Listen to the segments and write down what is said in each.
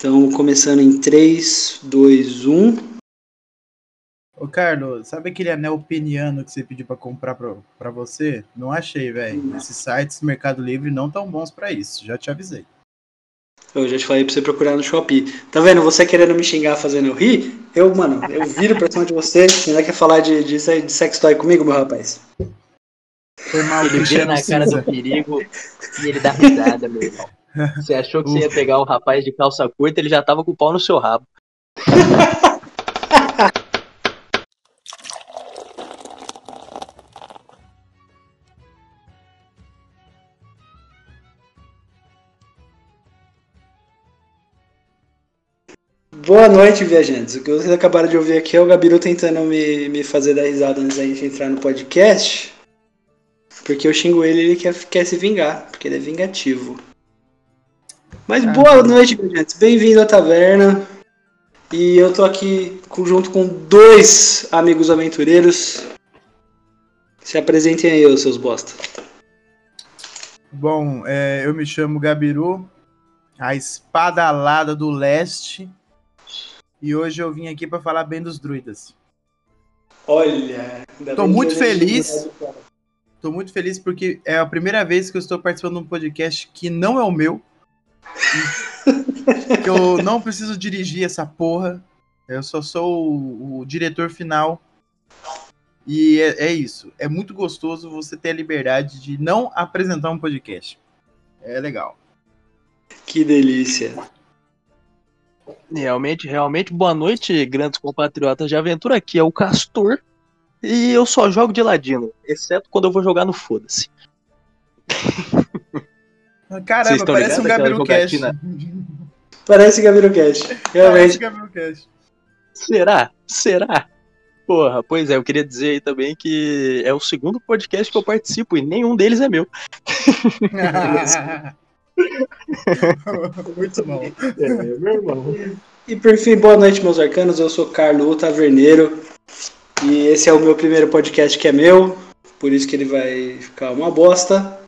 Então, começando em 3, 2, 1. Ô, Carlos, sabe aquele anel peniano que você pediu pra comprar pra, pra você? Não achei, velho. Esses sites Mercado Livre não tão bons pra isso, já te avisei. Eu já te falei pra você procurar no Shopee. Tá vendo? Você querendo me xingar fazendo eu rir, eu, mano, eu viro pra cima de você. Você ainda quer falar de, de, de sex toy comigo, meu rapaz? Foi mal, Ele Cristiano na cara do perigo e ele dá risada, meu irmão. Você achou que você ia pegar o rapaz de calça curta, ele já tava com o pau no seu rabo. Boa noite, viajantes. O que vocês acabaram de ouvir aqui é o Gabiru tentando me, me fazer dar risada antes da gente entrar no podcast. Porque eu xingo ele e ele quer, quer se vingar, porque ele é vingativo. Mas Ah, boa noite, viajantes. Bem-vindo à taverna. E eu tô aqui junto com dois amigos aventureiros. Se apresentem aí, os seus bosta. Bom, é, eu me chamo Gabiru, a espada alada do leste. E hoje eu vim aqui pra falar bem dos druidas. Olha, Tô muito feliz. Tô muito feliz porque é a primeira vez que eu estou participando de um podcast que não é o meu. Que eu não preciso dirigir essa porra. Eu só sou o, o diretor final. E é, é isso. É muito gostoso você ter a liberdade de não apresentar um podcast. É legal. Que delícia. Realmente, realmente, boa noite, grandes compatriotas de aventura. Aqui é o Castor. E eu só jogo de ladino, exceto quando eu vou jogar no Foda-se. Caramba, parece um Gabiru Cash. Parece Gabiru Cash. Parece Realmente. Gabiru Cash. Será? Será? Porra, pois é, eu queria dizer aí também que é o segundo podcast que eu participo e nenhum deles é meu. muito bom. É, meu irmão. E por fim, boa noite, meus arcanos. Eu sou Carlo, Taverneiro. E esse é o meu primeiro podcast que é meu. Por isso que ele vai ficar uma bosta.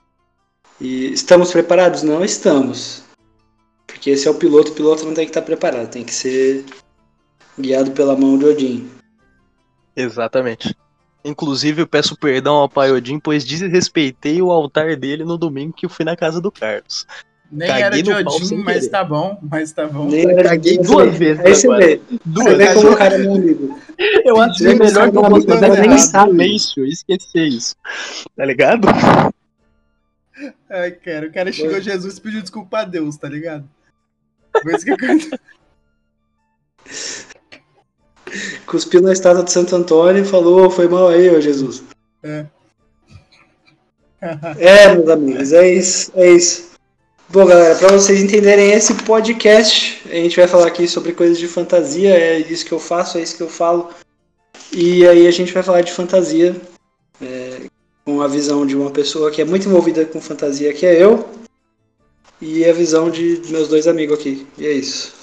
E estamos preparados? Não estamos. Porque esse é o piloto. O piloto não tem que estar preparado. Tem que ser guiado pela mão de Odin. Exatamente. Inclusive, eu peço perdão ao Pai Odin, pois desrespeitei o altar dele no domingo que eu fui na casa do Carlos. Nem Caguei era de Odin, mas querer. tá bom, mas tá bom. Nem era- caguei duas vezes Aí você agora. vê. Duas Você vê vezes. como o cara é meu amigo. Eu acho vê como melhor que eu é nem sabe. silêncio e esquecer isso. Tá ligado? Ai, cara, o cara chegou a Jesus e pediu desculpa a Deus, tá ligado? Foi isso que aconteceu. Cuspiu na estátua de Santo Antônio e falou: foi mal aí, ô Jesus. É. É, meus amigos, é isso, é isso. Bom, galera, para vocês entenderem esse podcast, a gente vai falar aqui sobre coisas de fantasia, é isso que eu faço, é isso que eu falo. E aí a gente vai falar de fantasia, com a visão de uma pessoa que é muito envolvida com fantasia, que é eu, e a visão de meus dois amigos aqui. E é isso.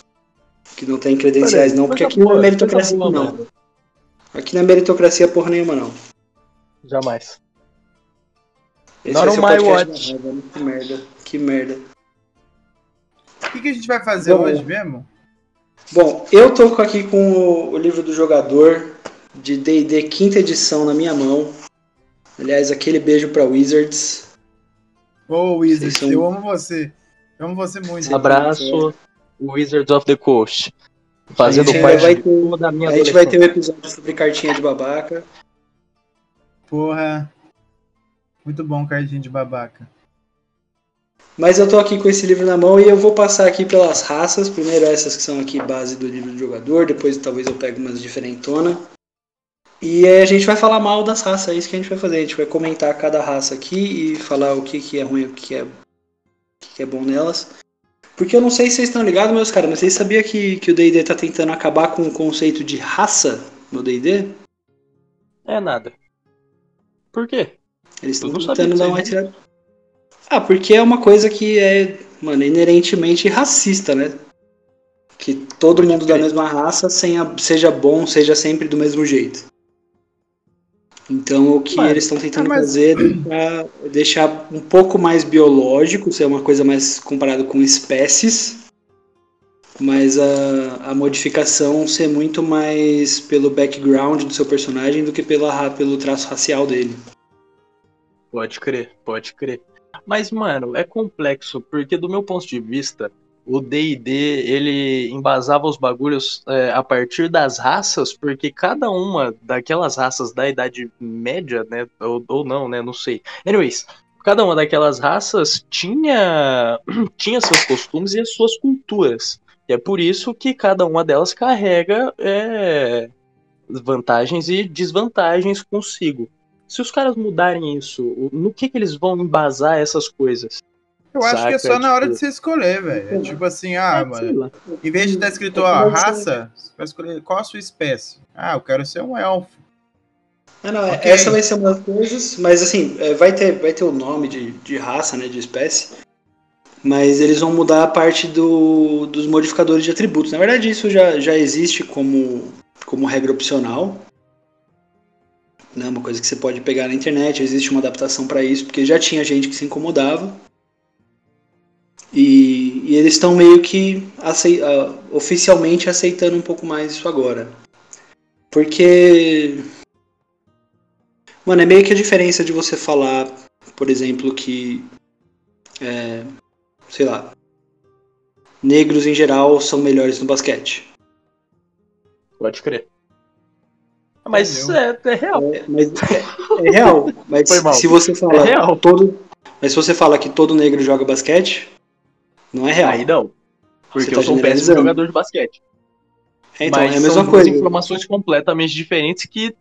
Que não tem credenciais não, porque aqui não é meritocracia não. Aqui não é meritocracia porra nenhuma não. Jamais. Esse Not vai ser my watch. raiva, né? Que merda, que merda. O que, que a gente vai fazer Bom. hoje mesmo? Bom, eu tô aqui com o, o livro do jogador de D&D quinta edição na minha mão. Aliás, aquele beijo pra Wizards. Ô, Wizard, Vocês são- eu amo você. Eu amo você muito. Um abraço, Wizards of the Coast. Fazendo parte vai de ter- toda a minha A gente vai ter um episódio sobre cartinha de babaca. Porra. Muito bom, cardinho de babaca. Mas eu tô aqui com esse livro na mão e eu vou passar aqui pelas raças. Primeiro essas que são aqui base do livro do jogador, depois talvez eu pegue umas diferentona. E a gente vai falar mal das raças, é isso que a gente vai fazer. A gente vai comentar cada raça aqui e falar o que, que é ruim, o que, é, o que, é bom nelas. Porque eu não sei se vocês estão ligados, meus caras, mas vocês sabiam que, que o D&D tá tentando acabar com o conceito de raça no D&D? É nada. Por quê? Eles estão tentando dar uma não. tirada. Ah, porque é uma coisa que é, mano, inerentemente racista, né? Que todo mundo da mesma raça seja bom, seja sempre do mesmo jeito. Então o que Mano, eles estão tentando ah, mas- fazer é deixar, deixar um pouco mais biológico, ser uma coisa mais comparado com espécies. mas a, a modificação ser muito mais pelo background do seu personagem do que pela, pelo traço racial dele. Pode crer, pode crer. Mas, mano, é complexo, porque do meu ponto de vista, o D&D, ele embasava os bagulhos é, a partir das raças, porque cada uma daquelas raças da Idade Média, né, ou, ou não, né, não sei. Anyways, cada uma daquelas raças tinha, tinha seus costumes e as suas culturas. E é por isso que cada uma delas carrega é, vantagens e desvantagens consigo. Se os caras mudarem isso, no que, que eles vão embasar essas coisas? Eu acho Saca, que é só na hora tipo... de você escolher, velho. É tipo assim, ah, é, mano. Em vez de estar escrito, ó, raça, você vai escolher qual a sua espécie. Ah, eu quero ser um elfo. Ah, não, okay. essa vai ser uma das coisas, mas assim, é, vai ter, vai ter o nome de, de raça, né, de espécie, mas eles vão mudar a parte do, dos modificadores de atributos. Na verdade, isso já, já existe como, como regra opcional, né, uma coisa que você pode pegar na internet, existe uma adaptação para isso, porque já tinha gente que se incomodava, e, e eles estão meio que acei, uh, oficialmente aceitando um pouco mais isso agora. Porque. Mano, é meio que a diferença de você falar, por exemplo, que. É, sei lá. Negros em geral são melhores no basquete. Pode crer. Mas é, é, real. É, mas é, é real. Mas se você falar é todo. Mas se você fala que todo negro joga basquete, não é real. Aí não. Porque tá eu sou um péssimo jogador de basquete. É, então, Mas é a mesma são coisa. informações completamente diferentes que,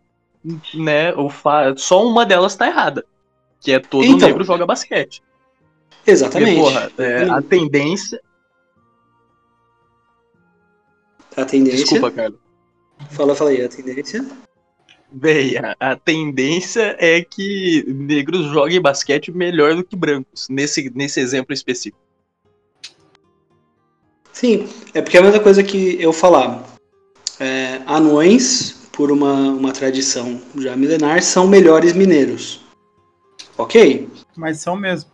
né, o fa... só uma delas tá errada. Que é todo então, negro joga basquete. Exatamente. Porque, porra, é, a tendência. A tendência. Desculpa, Carlos. Fala, fala aí, a tendência. Bem, a, a, tendência é que negros joguem basquete melhor do que brancos, nesse, nesse exemplo específico. Sim, é porque é a mesma coisa que eu falar. É, anões, por uma, uma tradição já milenar, são melhores mineiros. Ok? Mas são mesmo.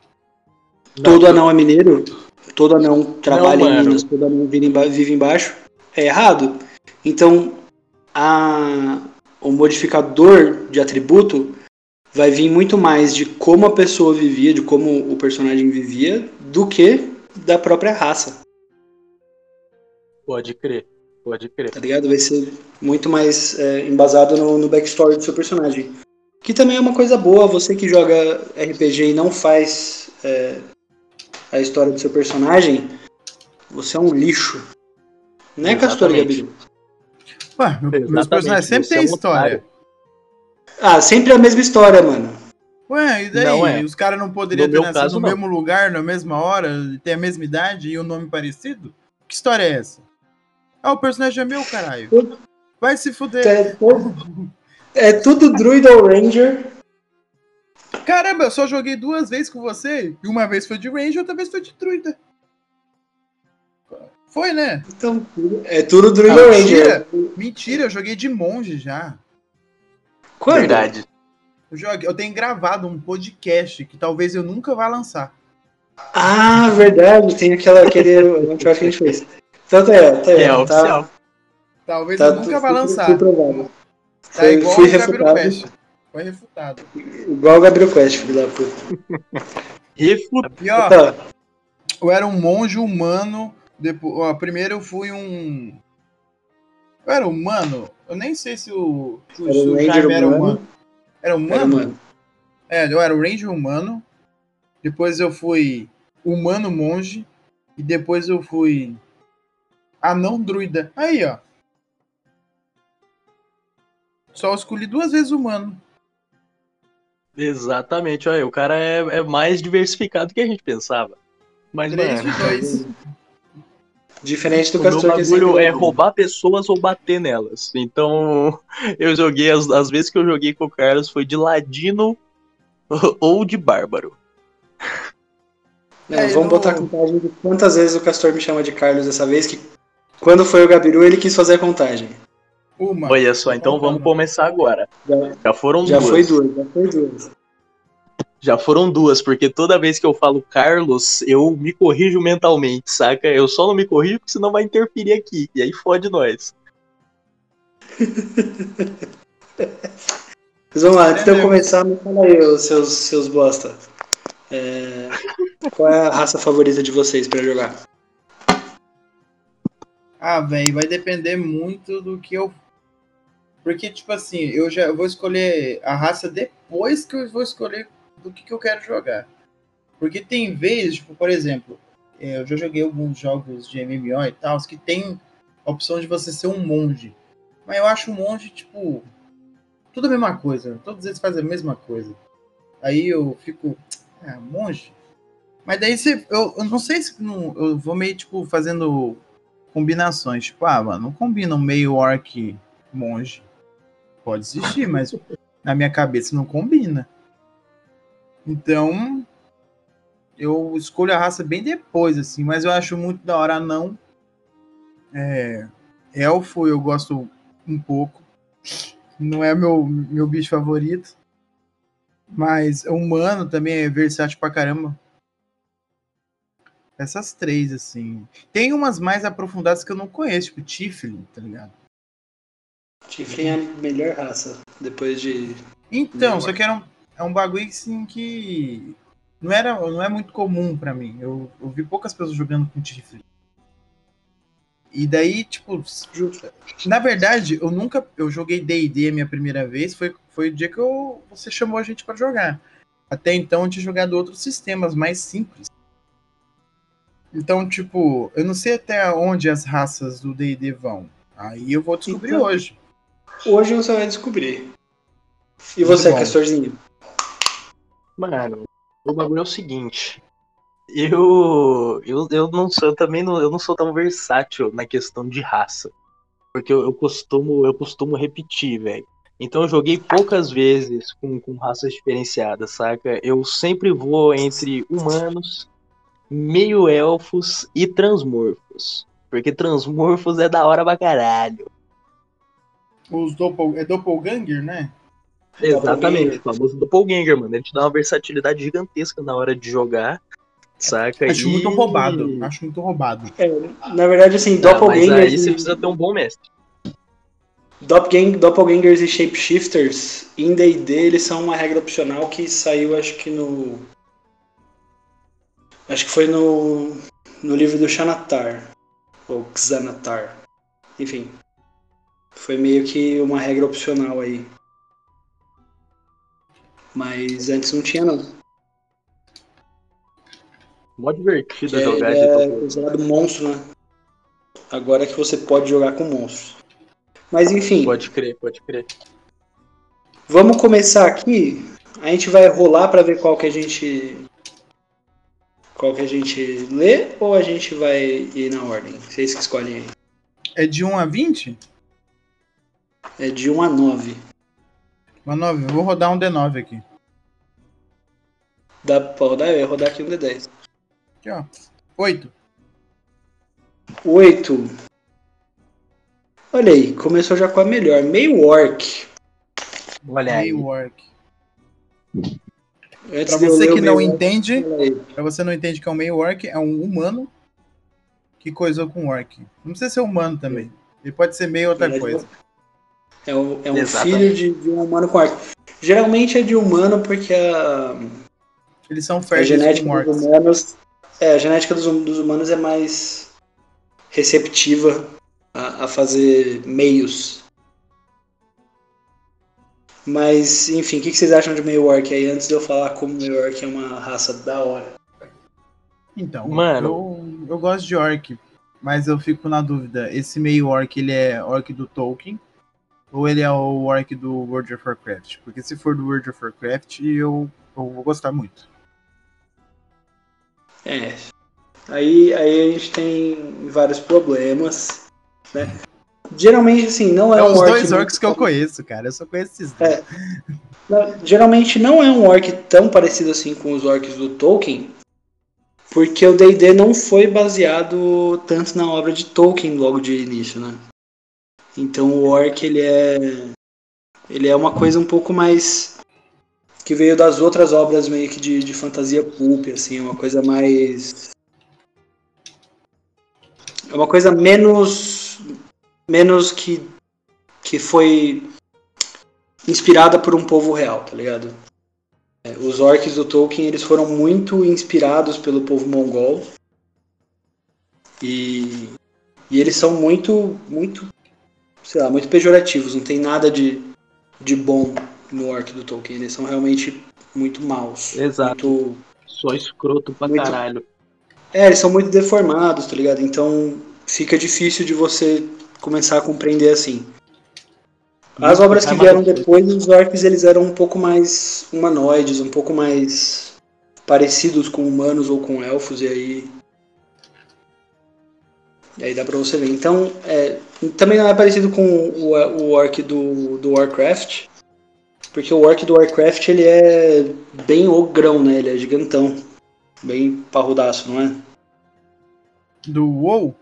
Todo Não, anão é mineiro? Todo anão trabalha Não, em Minas, todo anão vive, vive embaixo? É errado. Então, a, o modificador de atributo vai vir muito mais de como a pessoa vivia, de como o personagem vivia, do que da própria raça. Pode crer, pode crer. Tá ligado? Vai ser muito mais é, embasado no, no backstory do seu personagem. Que também é uma coisa boa, você que joga RPG e não faz é, a história do seu personagem, você é um lixo. Né, Castor e Gabriel? Ué, meus personagens sempre têm é história. Ah, sempre a mesma história, mano. Ué, e daí? Não é. Os caras não poderiam ter nascido no não. mesmo lugar, na mesma hora, ter a mesma idade e o um nome parecido? Que história é essa? Ah, o personagem é meu, caralho. Vai se fuder. É, é tudo Druid ou Ranger. Caramba, eu só joguei duas vezes com você. E uma vez foi de Ranger, outra vez foi de Druida. Foi, né? Então, é tudo Druid ou Ranger. Mentira, eu joguei de monge já. Quando? Verdade. Eu, joguei, eu tenho gravado um podcast que talvez eu nunca vá lançar. Ah, verdade. Tem aquela, aquele anterior que a gente fez. Então tá tá. É tá, oficial. Talvez tá, eu nunca vá lançar. Fui provado. Tá foi, igual fui refutado. Quest. Foi refutado. Igual o Gabriel Quest, filho da puta. refutado. E ó, eu era um monge humano. Depois, ó, primeiro eu fui um. Eu era humano? Eu nem sei se o, se o, era o Jaime era humano. Era humano? Era humano. É, eu era o Ranger humano. Depois eu fui humano monge. E depois eu fui Anão druida. Aí, ó. Só escolhi duas vezes humano. Exatamente, olha, o cara é, é mais diversificado do que a gente pensava. Mas, Três mano, dois. Diferente do o meu bagulho é roubar pessoas ou bater nelas. Então, eu joguei, as, as vezes que eu joguei com o Carlos foi de ladino ou de bárbaro. É, vamos não... botar a contagem de quantas vezes o Castor me chama de Carlos dessa vez, que quando foi o Gabiru, ele quis fazer a contagem. Uma. Olha só, então vamos começar agora. Já, já foram já duas. Foi duas. Já foi duas. Já foram duas, porque toda vez que eu falo Carlos, eu me corrijo mentalmente, saca? Eu só não me corrijo porque senão vai interferir aqui. E aí fode nós. Mas vamos lá, antes de eu começar, me fala aí, os seus, seus bosta. É, Qual é a raça favorita de vocês pra jogar? Ah, velho, vai depender muito do que eu. Porque, tipo assim, eu já vou escolher a raça depois que eu vou escolher do que, que eu quero jogar. Porque tem vezes, tipo, por exemplo, é, eu já joguei alguns jogos de MMO e tal, que tem a opção de você ser um monge. Mas eu acho um monge, tipo, tudo a mesma coisa. Todos eles fazem a mesma coisa. Aí eu fico, ah, monge? Mas daí você, eu, eu não sei se não, eu vou meio, tipo, fazendo combinações. Tipo, ah, mano, não combina um meio orc monge. Pode existir, mas na minha cabeça não combina. Então, eu escolho a raça bem depois, assim, mas eu acho muito da hora não. É, elfo eu gosto um pouco. Não é meu, meu bicho favorito. Mas humano também é versátil pra caramba. Essas três, assim. Tem umas mais aprofundadas que eu não conheço, tipo Tiflin, tá ligado? Tiflin é a melhor raça, depois de. Então, só que era um, é um bagulho assim que não, era, não é muito comum para mim. Eu, eu, vi poucas pessoas jogando com Tiflin. E daí, tipo, na verdade, eu nunca. Eu joguei DD a minha primeira vez, foi, foi o dia que eu, você chamou a gente para jogar. Até então eu tinha jogado outros sistemas mais simples. Então, tipo, eu não sei até onde as raças do DD vão. Aí eu vou descobrir então, hoje. Hoje você vai descobrir. E você, Castorzinho? Mano, o bagulho é o seguinte. Eu, eu, eu não sou eu também não, eu não sou tão versátil na questão de raça. Porque eu, eu costumo eu costumo repetir, velho. Então eu joguei poucas vezes com, com raças diferenciadas, saca? Eu sempre vou entre humanos, meio elfos e transmorfos. Porque transmorfos é da hora pra caralho. Os doppel, é doppelganger, né? Exatamente, o famoso doppelganger, mano. Ele te dá uma versatilidade gigantesca na hora de jogar. Saca? Acho e... muito roubado. Acho muito roubado. É, na verdade, assim, doppelganger. Mas aí você precisa ter um bom mestre. Doppelgang, doppelgangers e shapeshifters em D&D eles são uma regra opcional que saiu acho que no Acho que foi no, no livro do Xanatar, ou Xanatar. Enfim, foi meio que uma regra opcional aí. Mas antes não tinha não. Mó divertido que jogar é, é considerado monstro, né? Agora é que você pode jogar com monstros. Mas enfim. Pode crer, pode crer. Vamos começar aqui. A gente vai rolar para ver qual que a gente qual que a gente lê ou a gente vai ir na ordem? Vocês que escolhem aí. É de 1 a 20? É de 1 a 9. 1 a 9. Vou rodar um D9 aqui. Dá pra rodar? Eu ia rodar aqui um D10. Aqui, ó. 8. 8. Olha aí, começou já com a melhor. Meio orc. Olha aí. Meio orc. Para você que não entende, para você não entende que é um meio orc, é um humano que coisou com orc. Não precisa ser humano também. Ele pode ser meio outra coisa. É um, é um filho de, de, um humano com orc. Geralmente é de humano porque a. Eles são férteis a genética dos humanos. É, a genética dos, dos humanos é mais receptiva a, a fazer meios mas, enfim, o que, vocês acham de meio orc aí, antes de eu falar como meio orc é uma raça da hora? Então, Mano. Eu, eu gosto de orc, mas eu fico na dúvida, esse meio orc, ele é orc do Tolkien, ou ele é o orc do World of Warcraft? Porque se for do World of Warcraft, eu, eu vou gostar muito. É, aí, aí a gente tem vários problemas, né? Geralmente, assim, não é, é um os orc. Dois orcs que eu conheço, cara. Eu só conheço esses dois. É. Geralmente não é um orc tão parecido assim com os orcs do Tolkien, porque o D&D não foi baseado tanto na obra de Tolkien logo de início, né? Então o orc ele é ele é uma coisa um pouco mais que veio das outras obras meio que de, de fantasia pulp, assim, uma coisa mais. É uma coisa menos. Menos que. que foi inspirada por um povo real, tá ligado? É, os orcs do Tolkien eles foram muito inspirados pelo povo mongol e, e eles são muito muito sei lá muito pejorativos não tem nada de, de bom no orc do Tolkien eles são realmente muito maus Exato. muito, Só escroto pra Muito- caralho. é eles são muito deformados tá ligado então fica difícil de você começar a compreender assim As obras que Ai, vieram depois, os orcs eles eram um pouco mais humanoides, um pouco mais parecidos com humanos ou com elfos, e aí. E aí dá pra você ver. Então, é, também não é parecido com o, o orc do, do Warcraft, porque o orc do Warcraft ele é bem ogrão, né? Ele é gigantão. Bem parrudaço, não é? do WoW,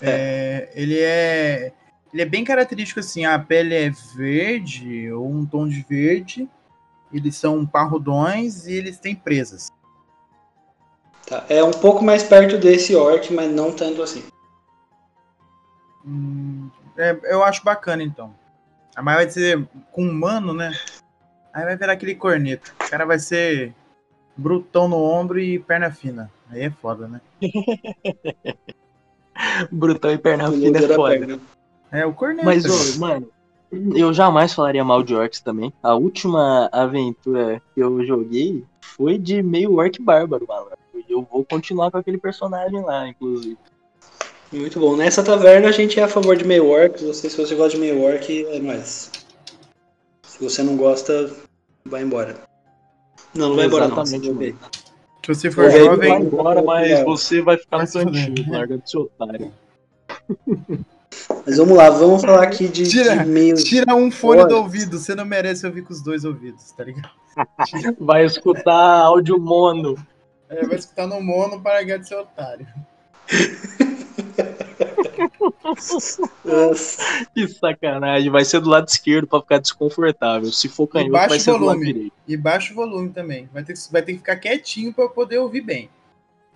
é, ele é ele é bem característico assim, a pele é verde ou um tom de verde. Eles são parrudões e eles têm presas. Tá. É um pouco mais perto desse orc, mas não tanto assim. Hum, é, eu acho bacana então. A maior vai ser com humano, né? Aí vai virar aquele corneto. O cara vai ser brutão no ombro e perna fina. Aí é foda, né? Brutão e perna fina é da foda. perna. É o corneto. Mas, ô, mano, eu jamais falaria mal de orcs também. A última aventura que eu joguei foi de meio orc bárbaro, malandro. E eu vou continuar com aquele personagem lá, inclusive. Muito bom. Nessa taverna a gente é a favor de meio orc. Você, se você gosta de meio orc, é nóis. Se você não gosta, vai embora. Não, não vai embora não. Exatamente, Você. Se você for jovem, Vai embora, mas você vai ficar no se fuder. cantinho, larga do seu otário. Mas vamos lá, vamos falar aqui de, Tira- de meios. tira um fone Olha. do ouvido. Você não merece ouvir com os dois ouvidos, tá ligado? Vai escutar áudio mono. É, vai escutar no mono para ganhar de ser otário. Que sacanagem. Vai ser do lado esquerdo pra ficar desconfortável. Se for canhoto, vai ser do lado volume. direito. E baixa o volume também. Vai ter, que- vai ter que ficar quietinho para poder ouvir bem.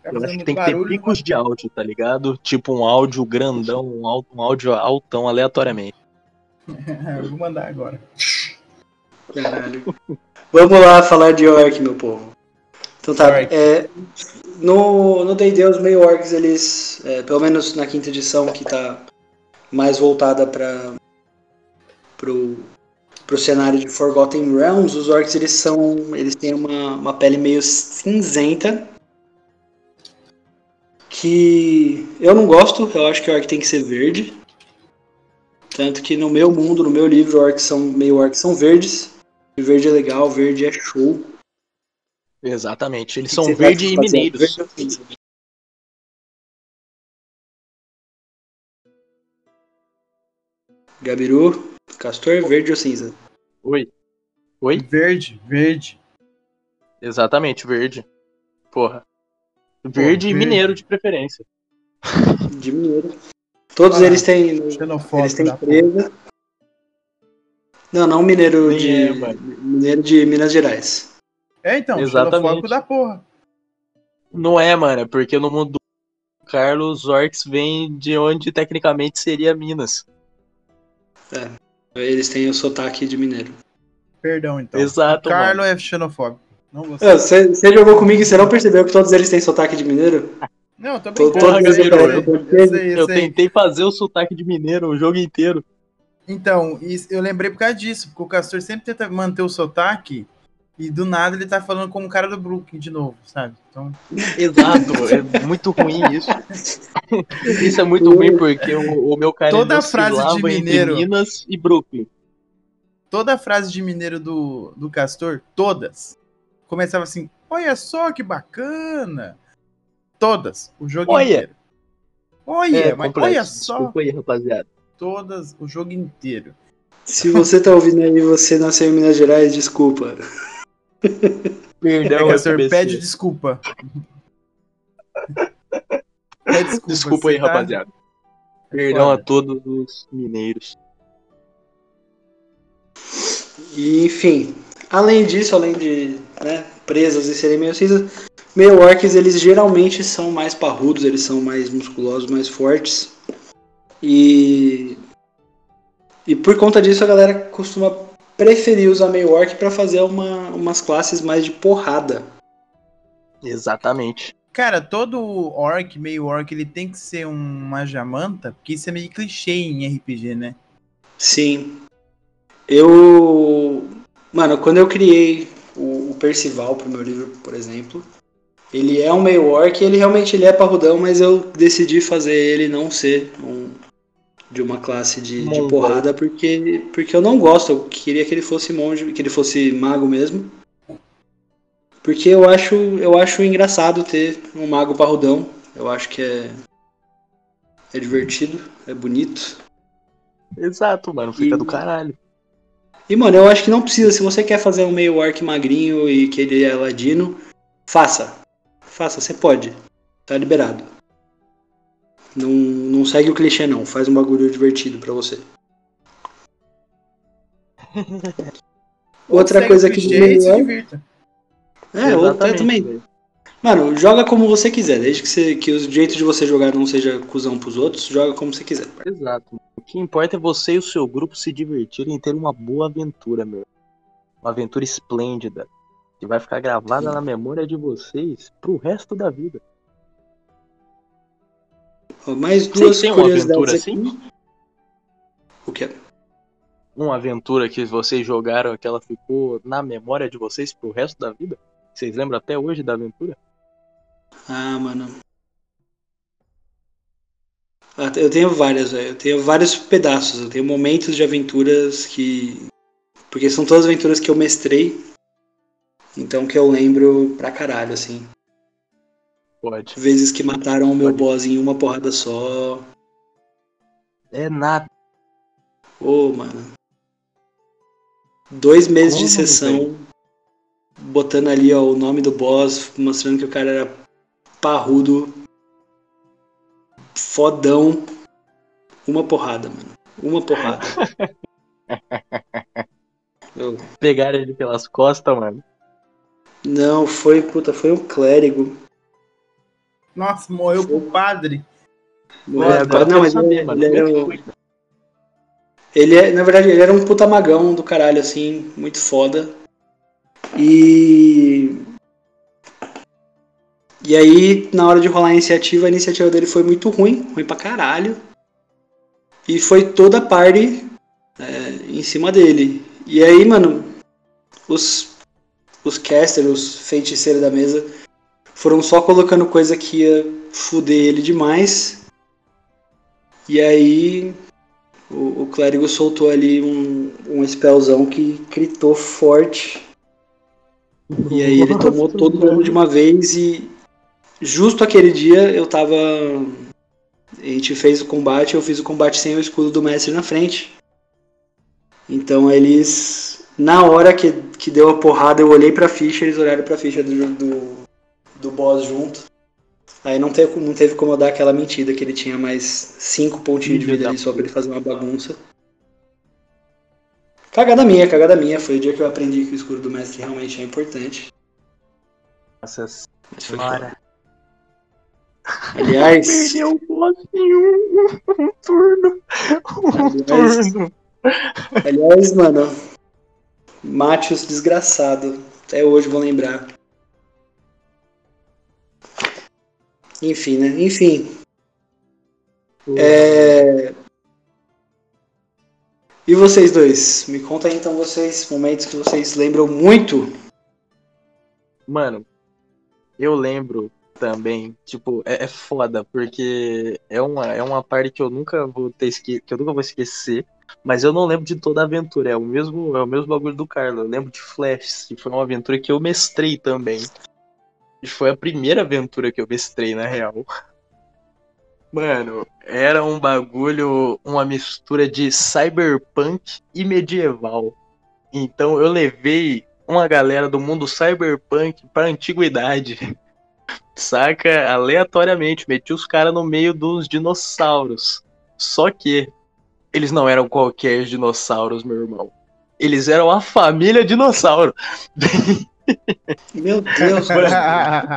Ficar Eu acho que tem que ter picos de áudio, tá ligado? Tipo um áudio grandão, um áudio, um áudio altão aleatoriamente. Eu vou mandar agora. caralho. Vamos lá falar de orc, meu povo. Então tá, é, no no D&D os meio orcs, eles, é, pelo menos na quinta edição, que tá mais voltada para pro, pro cenário de Forgotten Realms, os orcs eles são, eles têm uma, uma pele meio cinzenta, que eu não gosto, eu acho que o orc tem que ser verde. Tanto que no meu mundo, no meu livro, orcs são meio orcs são verdes. E verde é legal, verde é show. Exatamente. Eles são verde e mineiros. Verde? Gabiru, Castor, verde ou cinza? Oi. Oi? Verde, verde. Exatamente, verde. Porra. Verde e verde. mineiro de preferência. De mineiro. Todos Ah, eles têm. Eles têm da porra. presa. Não, não mineiro Nem de. é, mano. mineiro de Minas Gerais. É, então, Exatamente. xenofóbico da porra. Não é, mano, é porque no mundo do Carlos Orcs vem de onde tecnicamente seria Minas. Eles têm o sotaque de mineiro. Perdão, então. Exato, Carlo é xenofóbico. Não você. Ah, Você você jogou comigo e você não percebeu que todos eles têm sotaque de mineiro? Não, tô brincando. Porra, eu eu sei, tô- eu eu tentei fazer o sotaque de mineiro o jogo inteiro. Então, eu lembrei por causa disso, porque o Castor sempre tenta manter o sotaque e do nada ele tá falando como o cara do Brooklyn de novo, sabe? Então, Exato, é muito ruim isso. Isso é muito ruim porque o, o meu cara Toda ele frase de mineiro- Minas e Brooklyn. toda a frase de mineiro do, do Castor, todas, começava assim: Olha só que bacana! Todas, o jogo Olha. inteiro. Olha, É, mas complexo. olha só, Desculpa aí, rapaziada. todas, o jogo inteiro. Se você tá ouvindo aí e você nasceu em Minas Gerais, desculpa. Perdão, É, comecei. pede desculpa. Pede desculpa. Desculpa aí, tá- rapaziada. Perdão a todos os mineiros. E, enfim, além disso, além de né, presas e serem meio cinzas, meio orcs eles geralmente são mais parrudos, eles são mais musculosos, mais fortes. E e por conta disso a galera costuma preferir usar meio orc para fazer uma, umas classes mais de porrada. Exatamente. Cara, todo orc, meio orc, ele tem que ser uma jamanta, porque isso é meio clichê em RPG, né? Sim. Eu. Mano, quando eu criei o, o Percival pro meu livro, por exemplo, ele é um meio orc, ele realmente ele é parrudão, mas eu decidi fazer ele não ser um, de uma classe de, de porrada porque, porque eu não gosto. Eu queria que ele fosse monge, que ele fosse mago mesmo. Porque eu acho, eu acho engraçado ter um mago parrudão. Eu acho que é, é divertido, é bonito. Exato, mano. Fica E- do caralho. E, mano, eu acho que não precisa. Se você quer fazer um meio orc magrinho e que ele é ladino, faça. Faça, você pode. Tá liberado. Não, não segue o clichê, não. Faz um bagulho divertido pra você. Outra coisa que orc- divirta. É, outra também. Mano, joga como você quiser. Desde que, você, que o jeito de você jogar não seja cuzão pros outros, joga como você quiser. Exato. O que importa é você e o seu grupo se divertirem e ter uma boa aventura, meu. Uma aventura esplêndida. Que vai ficar gravada na memória de vocês pro resto da vida. Ó, Mais duas Vocês têm uma aventura aqui. O que? Uma aventura que vocês jogaram que ela ficou na memória de vocês pro resto da vida? Vocês lembram até hoje da aventura? Ah, mano. Ah, eu tenho várias. Eu tenho vários pedaços. Eu tenho momentos de aventuras que. Porque são todas aventuras que eu mestrei. Então que eu lembro pra caralho, assim. Pode. Vezes que mataram o meu Pode. boss em uma porrada só. É nada. Ô, mano. Dois meses de Como, sessão. Botando ali, ó, o nome do boss, mostrando que o cara era parrudo. Fodão. Uma porrada, mano. Uma porrada. Eu- Pegaram ele pelas costas, mano. Não, foi, puta, foi um clérigo. Nossa, morreu pro padre. É, agora não, mas ele, mano. ele é era um- foi? Ele é, na verdade, ele era um puta magão do caralho, assim, muito foda. E. E aí, na hora de rolar a iniciativa, a iniciativa dele foi muito ruim, ruim pra caralho. E foi toda a party é, em cima dele. E aí, mano, os, os casters, os feiticeiros da mesa, foram só colocando coisa que ia fuder ele demais. E aí, o, o clérigo soltou ali um, um spellzão que gritou forte. E aí ele tomou todo mundo de uma vez e justo aquele dia eu tava. A gente fez o combate, eu fiz o combate sem o escudo do mestre na frente. Então eles. Na hora que, que deu a porrada, eu olhei pra ficha, eles olharam pra ficha do, do, do boss junto. Aí não teve, não teve como eu dar aquela mentira que ele tinha mais cinco pontinhos de vida da ali só pra ele fazer uma bagunça. Cagada minha, cagada minha. Foi o dia que eu aprendi que o escuro do mestre realmente é importante. Nossa senhora. Aliás, Perdeu o boss em um, um turno. Um Aliás- turno. aliás, mano, mate os desgraçado. Até hoje vou lembrar. Enfim, né? Enfim. É... E vocês dois? Me conta aí então vocês, momentos que vocês lembram muito. Mano, eu lembro também, tipo, é, é foda, porque é uma, é uma parte que eu nunca vou ter esque que eu nunca vou esquecer, mas eu não lembro de toda a aventura, é o mesmo, é o mesmo bagulho do Carlos. Eu lembro de Flash, que foi uma aventura que eu mestrei também. E foi a primeira aventura que eu mestrei, na real. Mano, era um bagulho, uma mistura de cyberpunk e medieval. Então eu levei uma galera do mundo cyberpunk pra antiguidade. Saca? Aleatoriamente, meti os caras no meio dos dinossauros. Só que eles não eram qualquer dinossauros, meu irmão. Eles eram a família dinossauro. Meu Deus,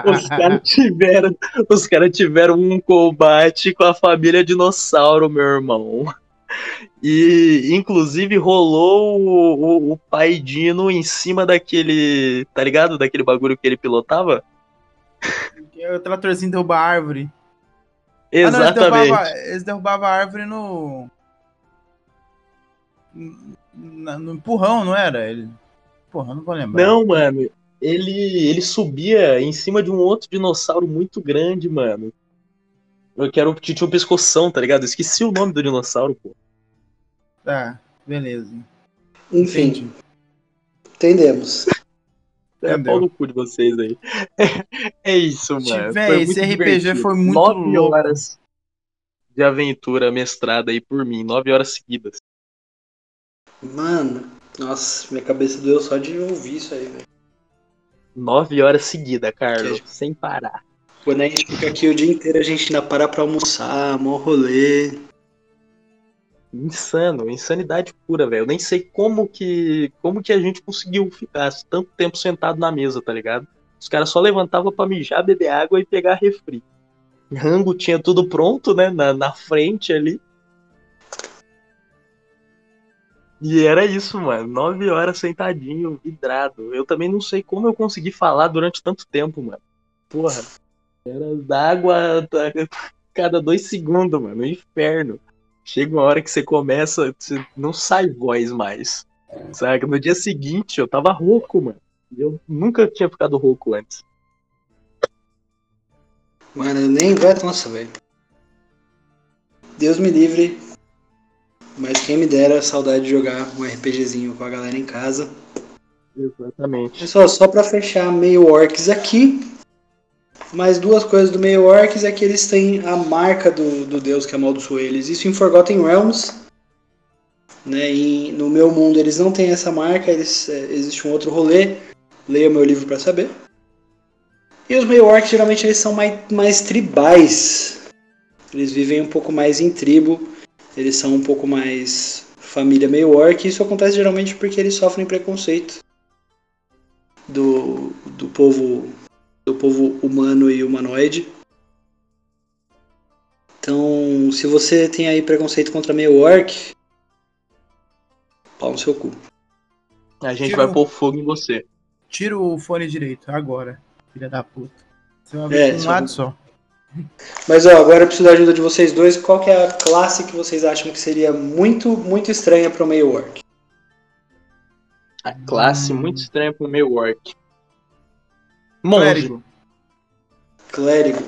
Os caras tiveram, os cara tiveram um combate com a família dinossauro, meu irmão. E inclusive rolou o, o, o pai Dino em cima daquele. Tá ligado? Daquele bagulho que ele pilotava? O tratorzinho derruba a árvore. Exatamente. Ah, não, eles, derrubavam, eles derrubavam a árvore no. No, no empurrão, não era? Ele... Porra, não vou lembrar. Não, mano. Ele, ele subia em cima de um outro dinossauro muito grande, mano. Eu quero que tinha um pescoção, tá ligado? Eu esqueci o nome do dinossauro, pô. Tá, beleza. Enfim, Entendi. entendemos. É Entendeu? pau no cu de vocês aí. É isso, mano. Véi, Foi esse muito RPG divertido. foi muito Nove louco. horas de aventura mestrada aí por mim. Nove horas seguidas. Mano, nossa, minha cabeça doeu só de ouvir isso aí, velho. Nove horas seguidas, Carlos. Que- Sem parar. Quando a gente fica aqui o dia inteiro, a gente ainda para pra almoçar, mó rolê. Insano, insanidade pura, velho. Eu nem sei como que como que a gente conseguiu ficar tanto tempo sentado na mesa, tá ligado? Os caras só levantavam pra mijar, beber água e pegar refri. Rango tinha tudo pronto, né? Na, na frente ali. E era isso, mano. Nove horas sentadinho, vidrado. Eu também não sei como eu consegui falar durante tanto tempo, mano. Porra. Era d'água a cada dois segundos, mano. Um inferno. Chega uma hora que você começa, você não sai voz mais. Sabe? No dia seguinte eu tava rouco, mano. Eu nunca tinha ficado rouco antes. Mano, eu nem vai. Nossa, velho. Deus me livre. Mas quem me dera saudade de jogar um RPGzinho com a galera em casa. Exatamente. Pessoal, só pra fechar meio orcs aqui. Mais duas coisas do meio orcs é que eles têm a marca do, do deus que amaldiçoou eles. Isso em Forgotten Realms. Né? E no meu mundo eles não têm essa marca, eles, é, existe um outro rolê. Leia meu livro pra saber. E os meio orcs geralmente eles são mais, mais tribais. Eles vivem um pouco mais em tribo. Eles são um pouco mais família meio orc. Isso acontece geralmente porque eles sofrem preconceito do, do povo do povo humano e humanoide. Então, se você tem aí preconceito contra meio orc, pau no seu cu. A gente Tira vai um- pôr fogo em você. Tira o fone direito, agora, filha da puta. Você vai É, ver com um só- lado só. Mas ó, agora eu preciso da ajuda de vocês dois. Qual que é a classe que vocês acham que seria muito, muito estranha para o meio orc? A classe Hum. muito estranha pro meio orc. Monge. Clérigo. Clérigo.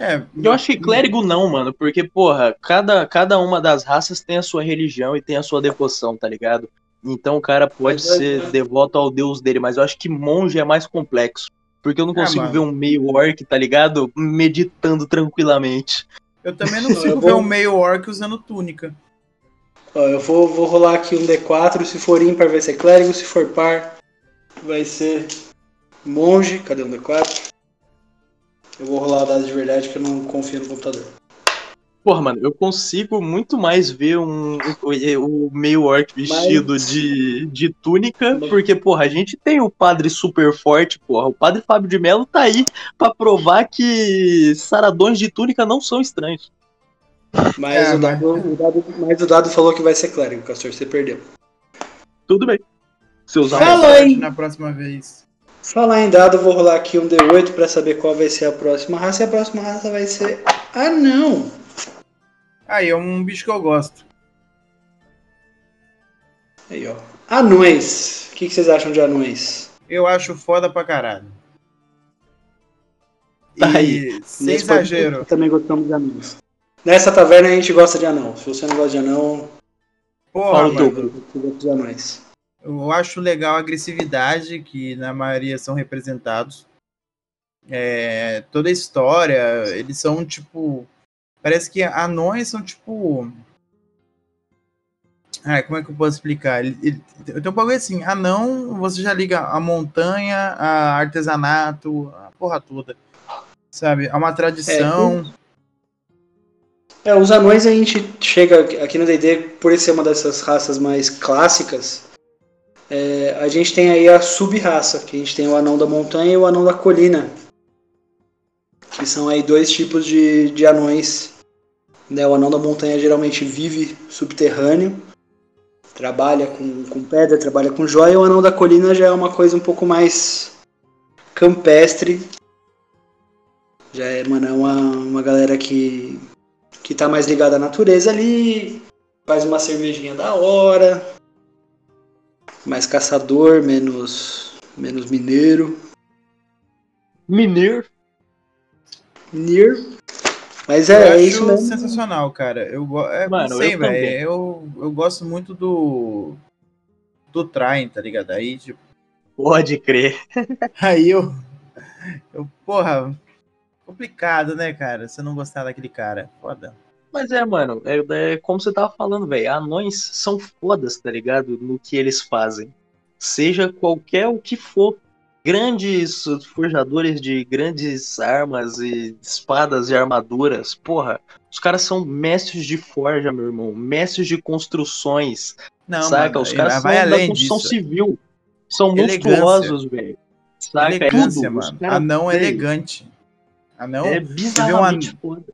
É, Eu acho que clérigo não, mano, porque, porra, cada, cada uma das raças tem a sua religião e tem a sua devoção, tá ligado? Então o cara pode Mas ser devoto ao deus dele, mas eu acho que monge é mais complexo. Porque eu não É, consigo ver um meio orc, tá ligado? Meditando tranquilamente. Eu também não consigo vou- ver um meio orc usando túnica. Ó, eu vou, vou rolar aqui um D4. Se for ímpar, vai ser clérigo. Se for par, vai ser monge. Cadê um D4? Eu vou rolar o dado de verdade que eu não confio no computador. Porra, mano, eu consigo muito mais ver um, o, o meio orc vestido Mas- de, de túnica, Mas- porque, porra, a gente tem o padre super forte, porra. O padre Fábio de Mello tá aí pra provar que saradões de túnica não são estranhos. Mas, É, o, dado, o dado, mas o dado falou que vai ser clérigo, Castor. Você perdeu. Tudo bem. Se usar Fala uma- aí. Na próxima vez. Falar em dado, eu vou rolar aqui um D8 pra saber qual vai ser a próxima raça. E a próxima raça vai ser. Ah, não! Aí, é um bicho que eu gosto. Aí, ó. Anões. O que, que vocês acham de anões? Eu acho foda pra caralho. Tá aí. sem exagero. Também gostamos de anões. Nessa taverna a gente gosta de anão. Se você não gosta de anão, Porra, mano. de anões. Eu acho legal a agressividade, que na maioria são representados. É, toda a história, eles são tipo. Parece que anões são tipo. Como é que eu posso explicar? Ele, ele, tenho um bagulho assim: anão, você já liga a montanha, a artesanato, a porra toda. Sabe? É uma tradição. É, os anões a gente chega aqui no D&D, por ser uma dessas raças mais clássicas, é, a gente tem aí a sub-raça, que a gente tem o anão da montanha e o anão da colina, que são aí dois tipos de, de anões. Né? O anão da montanha geralmente vive subterrâneo, trabalha com, com pedra, trabalha com joia, o anão da colina já é uma coisa um pouco mais campestre. Já é, mano, é uma, uma galera que, que tá mais ligada à natureza ali, faz uma cervejinha da hora, mais caçador, menos, menos mineiro. Mineiro. Mineiro. Mas eu é, é isso mesmo. sensacional, cara. Eu, é, Mano, não sei, eu velho. Eu, eu gosto muito do. Do Train, tá ligado? Aí, tipo. Pode crer. Aí eu. Eu, porra. Complicado, né, cara? Você não gostar daquele cara. Foda. Mas é, mano, é, é como você tava falando, velho. Anões são fodas, tá ligado? No que eles fazem. Seja qualquer o que for. Grandes forjadores de grandes armas e espadas e armaduras. Porra, os caras são mestres de forja, meu irmão. Mestres de construções. Não, saca? mano, os caras são da construção disso. civil. São Elegância. monstruosos, velho. Saca? Elegância, é tudo. Os mano. Anão velho, elegante. Anão. É bizarramente foda.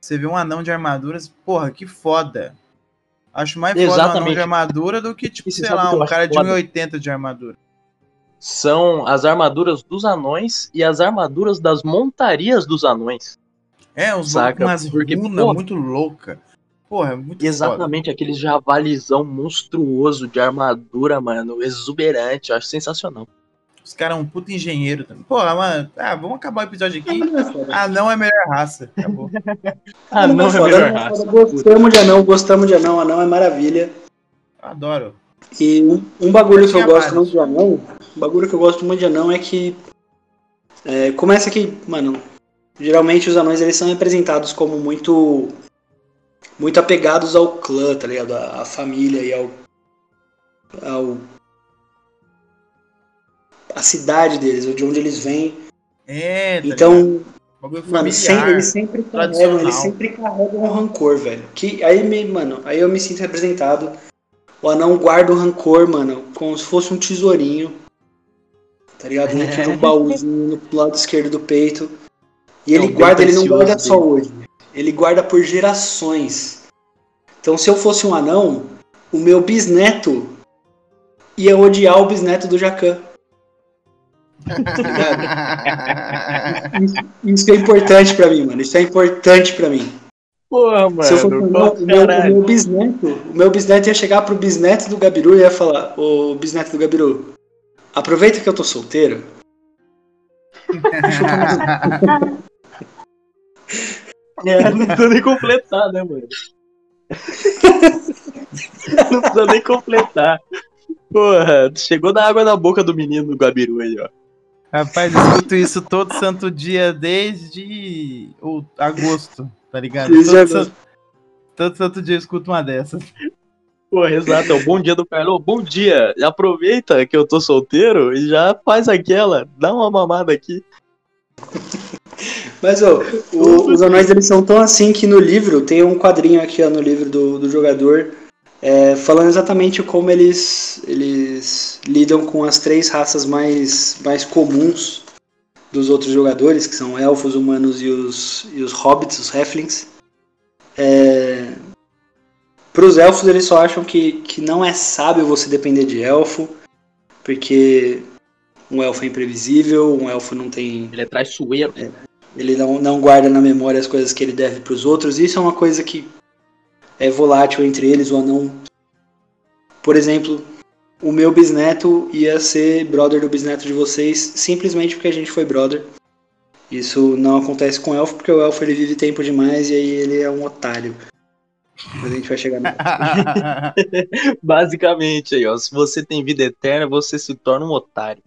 Você vê um anão de armaduras, porra, que foda. Acho mais foda um anão Exatamente. de armadura do que, tipo, E você sei lá, um cara de foda? 1,80 de armadura. São as armaduras dos anões e as armaduras das montarias dos anões. É, uns Saca? umas Porque, runas pô, muito louca. Porra, é muito Exatamente, aquele javalizão monstruoso de armadura, mano, exuberante. Eu acho sensacional. foda. Os caras são um puta engenheiro também. Porra, mano, ah, vamos acabar o episódio aqui. Não é foda. Anão é melhor raça. Acabou. Ah, Não não, é é foda, melhor não é raça. foda. Gostamos de anão, gostamos de anão, anão é maravilha. Adoro. E um, um bagulho que eu gosto muito de anão, um bagulho que eu gosto muito de anão é que é, começa que, mano, geralmente os anões eles são representados como muito muito apegados ao clã, tá ligado? À, à família e ao ao a cidade deles, de onde eles vêm. É, tá? Então, Bagulho Mano, familiar. sempre, eles sempre carregam, eles sempre carregam um rancor, velho. Que aí me, mano, aí eu me sinto representado. O anão guarda o rancor, mano, como se fosse um tesourinho. Tá ligado? Dentro de um baúzinho no lado esquerdo do peito. E É ele um bem guarda, ele não guarda só dele. hoje. Ele guarda por gerações. Então, se eu fosse um anão, o meu bisneto ia odiar o bisneto do Jacan. Isso, isso é importante pra mim, mano. Isso é importante pra mim. Porra, mano. Se eu fosse um meu, caralho? meu bisneto, o meu bisneto ia chegar pro bisneto do Gabiru e ia falar: Ô bisneto do Gabiru, aproveita que eu tô solteiro. É, não precisa nem completar, né, mano? não precisa nem completar. Porra, chegou da água na boca do menino do Gabiru aí, ó. Rapaz, eu escuto isso todo santo dia desde o agosto, tá ligado? Desde Todo, agosto. santo, todo santo dia eu escuto uma dessas. Porra, exato, é o bom dia do Carlão. Bom dia, aproveita que eu tô solteiro e já faz aquela, dá uma mamada aqui. Mas, ó, o- os anões eles são tão assim que no livro, tem um quadrinho aqui ó, no livro do, do jogador, é, falando exatamente como eles, eles lidam com as três raças mais, mais comuns dos outros jogadores, que são elfos, humanos e os, e os hobbits, os halflings. É, para os elfos, eles só acham que, que não é sábio você depender de elfo, porque um elfo é imprevisível, um elfo não tem Ele é traiçoeiro. ele não, não guarda na memória as coisas que ele deve para os outros. Isso é uma coisa que é volátil entre eles, o anão. Por exemplo, o meu bisneto ia ser brother do bisneto de vocês simplesmente porque a gente foi brother. Isso não acontece com o elfo, porque o elfo ele vive tempo demais e aí ele é um otário. Mas a gente vai chegar nisso. Basicamente aí, ó. Se você tem vida eterna, você se torna um otário.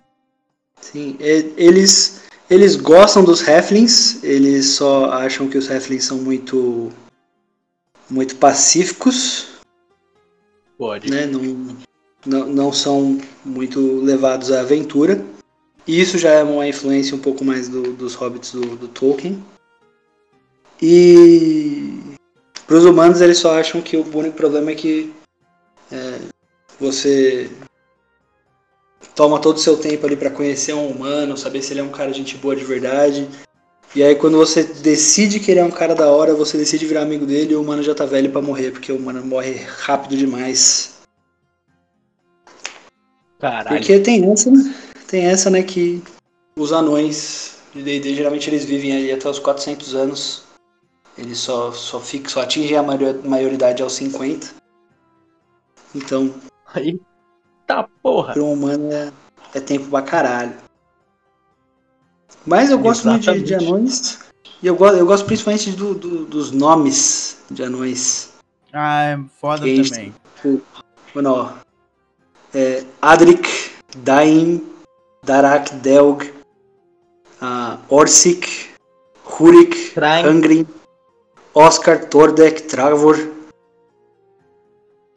Sim, eles, eles gostam dos halflings, eles só acham que os halflings são muito, muito pacíficos. Pode. né, não, não, não são muito levados à aventura. E isso já é uma influência um pouco mais do- dos hobbits do, do Tolkien. E Pros humanos, eles só acham que o único problema é que é, você toma todo o seu tempo ali para conhecer um humano, saber se ele é um cara de gente boa de verdade. E aí quando você decide que ele é um cara da hora, você decide virar amigo dele e o humano já tá velho para morrer, porque o humano morre rápido demais. Caralho. Porque tem essa, né? Tem essa, né, que os anões de D&D geralmente eles vivem aí até os 400 anos. Eles só só ficam, só atingem a maior- maioridade aos 50. Então, Aí, tá porra. para um humano é, é tempo pra caralho. Mas eu gosto muito de, de Exatamente. anões. E eu gosto, eu gosto principalmente do- do- dos nomes de anões. Ah, é foda também. Mano, ó. É, Adric, Daim, Darak, Delg, ah, Orsik, Hurik, Traim. Oscar, Tordek, Travor,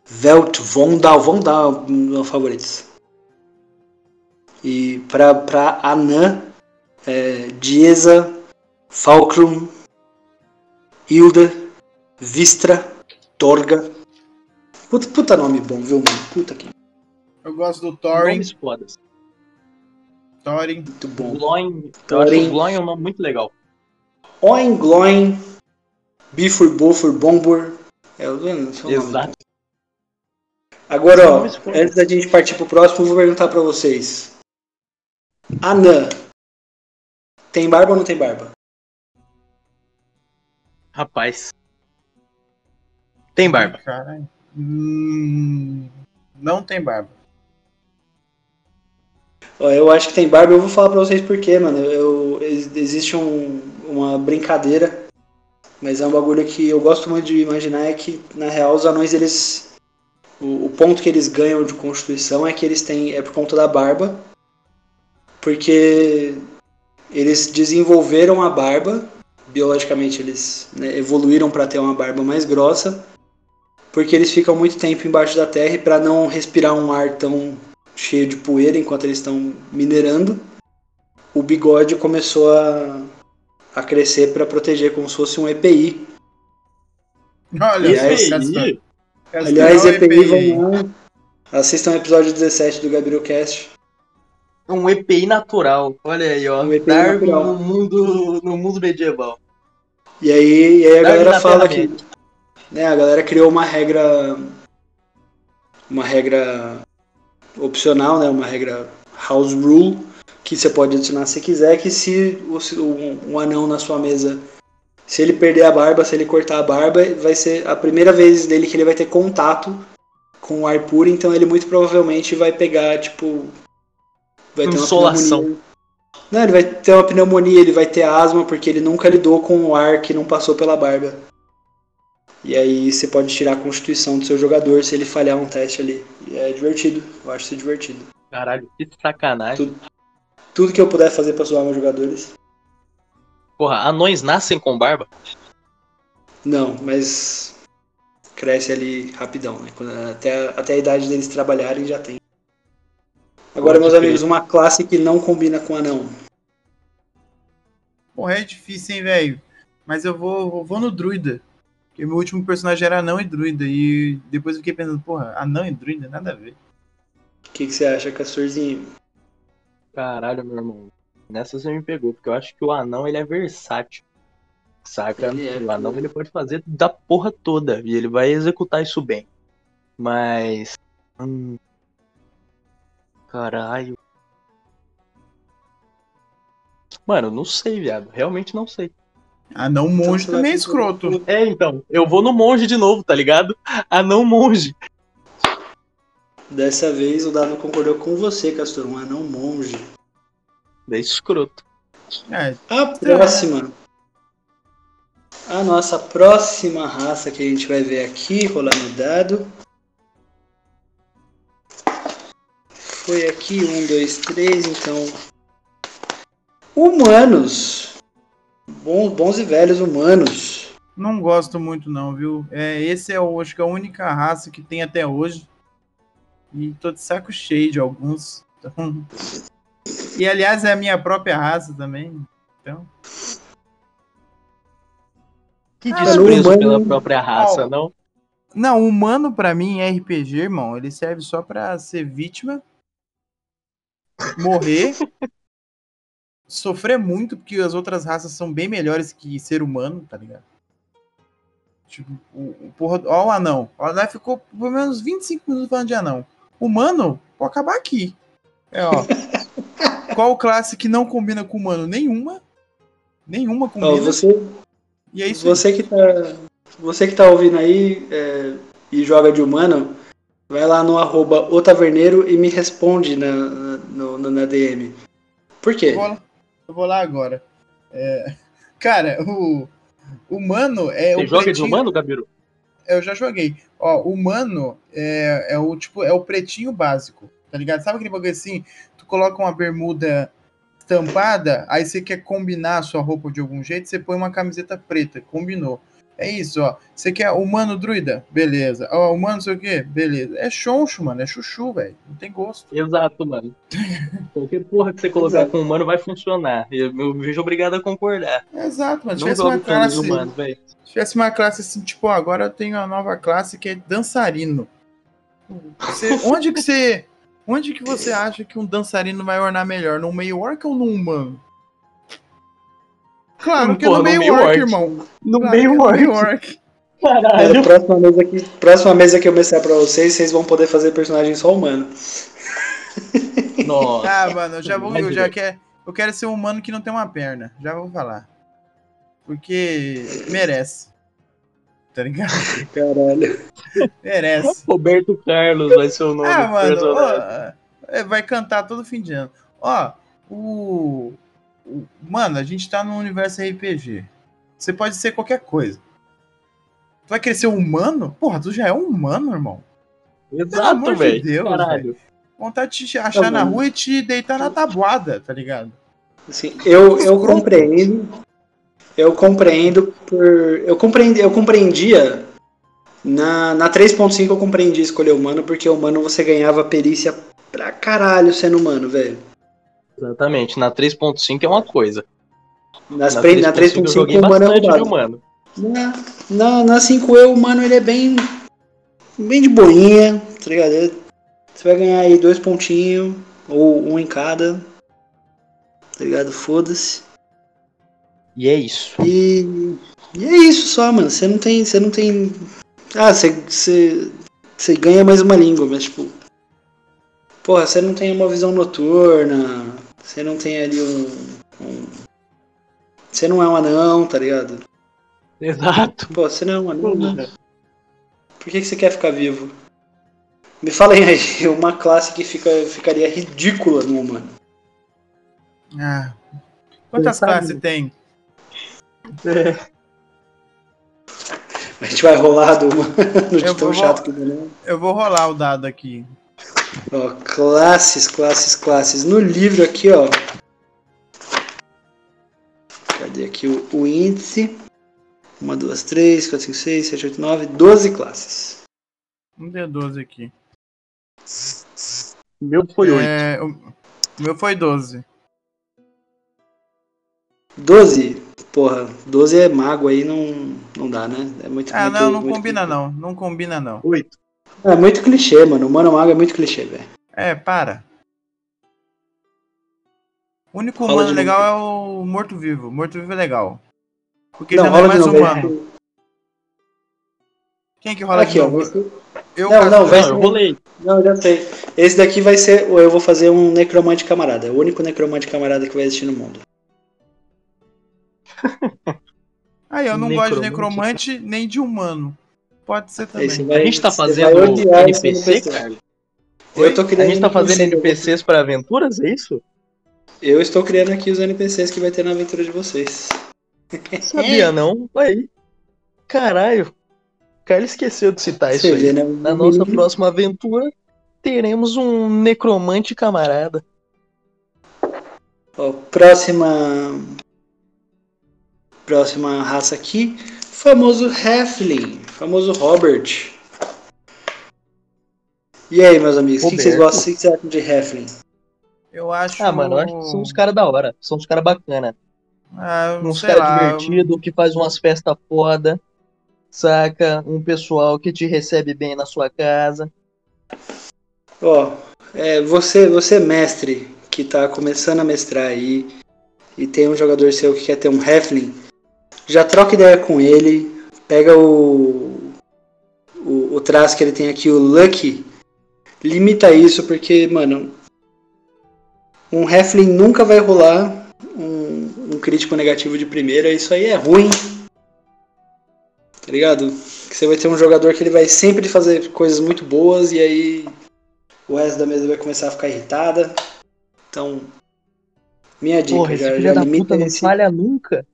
Velt, Vondal, Vondal é um dos meus favoritos. E pra, pra Anã, é, Dieza, Falkrum, Hilda, Vistra, Torga. Puta, puta nome bom, viu, mano? Puta que Eu gosto do Thorin. Nomes fodas. Thorin. muito bom. Gloin. Thorin. Gloin um nome muito legal. Oin, Gloin, Bifur, Bofur, Bombur. É, eu não sei o nome. Exato. Agora, ó, antes da gente partir pro próximo, eu vou perguntar pra vocês. Anã. Tem barba ou não tem barba? Rapaz. Tem barba. Caralho. Hum, não tem barba. Ó, eu acho que tem barba, eu vou falar pra vocês por quê, mano. Eu, ex- existe um- uma brincadeira, mas é um bagulho que eu gosto muito de imaginar é que, na real, os anões, eles. O, o ponto que eles ganham de constituição é que eles têm. é por conta da barba. Porque eles desenvolveram a barba, biologicamente eles né, evoluíram para ter uma barba mais grossa, porque eles ficam muito tempo embaixo da terra e para não respirar um ar tão cheio de poeira enquanto eles estão minerando, o bigode começou a, a crescer para proteger como se fosse um EPI. Olha, Castor Aliás, é o EPI, EPI. vão lá. Assistam o episódio 17 do GabrielCast. um EPI natural. Olha aí, ó. Um EPI Darwin natural. no mundo, no mundo medieval. E aí, e aí a Darwin galera fala que. Né, a galera criou uma regra. Uma regra opcional, né? Uma regra house rule. Que você pode adicionar se quiser. Que se o- um, um anão na sua mesa. Se ele perder a barba, se ele cortar a barba, vai ser a primeira vez dele que ele vai ter contato com o ar puro. Então ele muito provavelmente vai pegar, tipo. Vai ter uma Insolação. pneumonia. Não, ele vai ter uma pneumonia, ele vai ter asma porque ele nunca lidou com o ar que não passou pela barba. E aí você pode tirar a constituição do seu jogador se ele falhar um teste ali. E é divertido, eu acho isso divertido. Caralho, que sacanagem. Tudo que eu puder fazer pra zoar meus jogadores. Porra, anões nascem com barba? Não, mas cresce ali rapidão, né? Quando- Até, até a idade deles trabalharem já tem. Agora, meus amigos, uma classe que não combina com anão. Porra, é difícil, hein, velho? Mas eu vou, vou, vou no druida. Porque meu último personagem era anão e druida. E depois eu fiquei pensando, porra, anão e druida, nada a ver. O que, que você acha, Castorzinho? Caralho, meu irmão. Nessa você me pegou, porque eu acho que o anão ele é versátil. Saca? Ele é, o anão ele pode fazer da porra toda e ele vai executar isso bem. Mas. Hum, caralho. Mano, não sei, viado. Realmente não sei. Anão monge vai também é escroto. É, então. Eu vou no monge de novo, tá ligado? Anão monge. Dessa vez o Dado concordou com você, Castor, um anão monge. É escroto. É, A próxima. A nossa próxima raça que a gente vai ver aqui, rolar no dado. Foi aqui, um, dois, três, então. Humanos. Bons, bons e velhos humanos. não gosto muito não, viu? É, esse é, acho que é a única raça que tem até hoje. E tô de saco cheio de alguns. Então... E aliás, é a minha própria raça também. Então, Que Ah, desprezo humano- pela própria raça, não? Não, o humano pra mim em RPG, irmão, ele serve só pra ser vítima, morrer, sofrer muito, porque as outras raças são bem melhores que ser humano, tá ligado? Tipo, o, o porra. Ó, o anão. O anão ficou pelo menos 25 minutos falando de anão. Humano, pode acabar aqui. É, ó. Qual classe que não combina com humano? Nenhuma. Nenhuma Ó, combina. você, E é isso. você que tá, você que tá ouvindo aí é, e joga de humano, vai lá no arroba o taverneiro e me responde na, na, no- na DM. Por Eu quê? vou lá, eu vou lá agora. É, cara, o humano é Você o joga de pretinho- humano, Gabiru? Eu já joguei. Ó, o humano é, é o tipo é o pretinho básico, tá ligado? Sabe aquele bagulho assim? Tu coloca uma bermuda estampada, aí você quer combinar a sua roupa de algum jeito, você põe uma camiseta preta, combinou. É isso, ó. Você quer humano druida? Beleza. Ó, humano não sei o quê? Beleza. É choncho, mano. É chuchu, velho. Não tem gosto. Exato, mano. Qualquer porra que você colocar Exato. com humano vai funcionar. Eu me vejo obrigado a concordar. Exato, mano. Se Não tivesse uma classe. humano, tivesse uma classe assim, tipo, ó, agora eu tenho uma nova classe que é dançarino. Você- onde que você. Onde que você acha que um dançarino vai ornar melhor? No meio orc ou no humano? Claro que Porra, no no meio orc, orc. irmão. No Claro meio é no orc. meio orc. Cara, Caralho. próxima mesa que próxima mesa que eu mostrar pra vocês, vocês vão poder fazer personagem só humano. Nossa. Ah, mano, eu já vou. Eu já Imagina. quero. Eu quero ser um humano que não tem uma perna. Já vou falar. Porque merece. Tá ligado? Caralho. Merece. Roberto Carlos vai ser o nome Ah, do mano, personagem. ó, é, vai cantar todo fim de ano. Ó, o- Mano, a gente tá no universo RPG. Você pode ser qualquer coisa. Tu vai querer ser humano? Porra, tu já é um humano, irmão. amor Exato, de velho. Deus, Caralho. Vontade de te achar na rua e te deitar na tabuada, tá ligado? Assim, eu, eu compreendo. Eu compreendo por. Eu compreendi, eu compreendia. Na, na 3.5 eu compreendi escolher humano, porque humano você ganhava perícia pra caralho sendo humano, velho. Exatamente. Na 3.5 é uma coisa. Nas na pre- na 3.5 eu 3.5 joguei o humano é roubado. humano. Na, na, na 5E o humano ele é bem. Bem de boinha, tá ligado? Você vai ganhar aí dois pontinhos, ou um em cada. Tá ligado? Foda-se. E é isso. E, e é isso só, mano. Você não tem. Você não tem. Ah, você, você, você ganha mais uma língua, mas tipo. Porra, você não tem uma visão noturna. Você não tem ali um. um- você não é um anão, tá ligado? Exato. Pô, você não é um anão. né? Por que, que você quer ficar vivo? Me falem aí, uma classe que fica, ficaria ridícula no humano. Ah. Quantas classes tem? É. A gente vai rolar do humano de tão vou- chato que é. Eu vou rolar o dado aqui. Ó, classes, classes, classes. No livro aqui, ó. Cadê aqui o, o índice? 1, 2, 3, 4, 5, 6, 7, 8, 9, 12 classes. Um D12 aqui. Meu foi 8. É, o o meu foi 12. 12? Porra, 12 é mago aí, não, não dá, né? É muito, Ah, muito- não, não muito combina clichê. não. Não combina não. 8. É muito clichê, mano. O mano mago é muito clichê, velho. É, para. O único Rola humano legal é o morto-vivo. Morto-vivo é legal. Porque Não, já não é mais humano. Quem que rola Aqui, ó. ser- Eu, Não, não, vai Não, eu ser- rolei. Não, já sei. Esse daqui vai ser. Eu vou fazer um necromante camarada. É o único necromante camarada que vai existir no mundo. Aí, eu não gosto de Necromante. necromante nem de humano. Pode ser também. Esse A vai- gente tá vai fazendo NPC, cara? Eu tô A criando gente tá fazendo NPC. NPCs pra aventuras, é isso? Eu estou criando aqui os NPCs que vai ter na aventura de vocês. Sabia não? Aí. Caralho. O cara esqueceu de citar isso aí. né? Na nossa próxima aventura, teremos um necromante camarada. Ó, próxima. Próxima raça aqui. Famoso Heflin. Famoso Robert. E aí, meus amigos, o que, que vocês gostam? O que vocês acham de Heflin? Eu acho. Ah, mano, eu acho que são uns caras da hora. São uns caras bacana. Ah, Uns caras divertidos que faz umas festas foda, saca? Um pessoal que te recebe bem na sua casa. Ó, é, você, você mestre que tá começando a mestrar aí e tem um jogador seu que quer ter um Heflin, já troca ideia com ele, pega o traço que ele tem aqui, o Lucky, limita isso porque, mano, um Heflin nunca vai rolar um, um crítico negativo de primeira, isso aí é ruim. Tá ligado? Que você vai ter um jogador que ele vai sempre fazer coisas muito boas e aí o resto da mesa vai começar a ficar irritada. Então, minha dica, Porra, esse já, já limita puta não esse- falha nunca.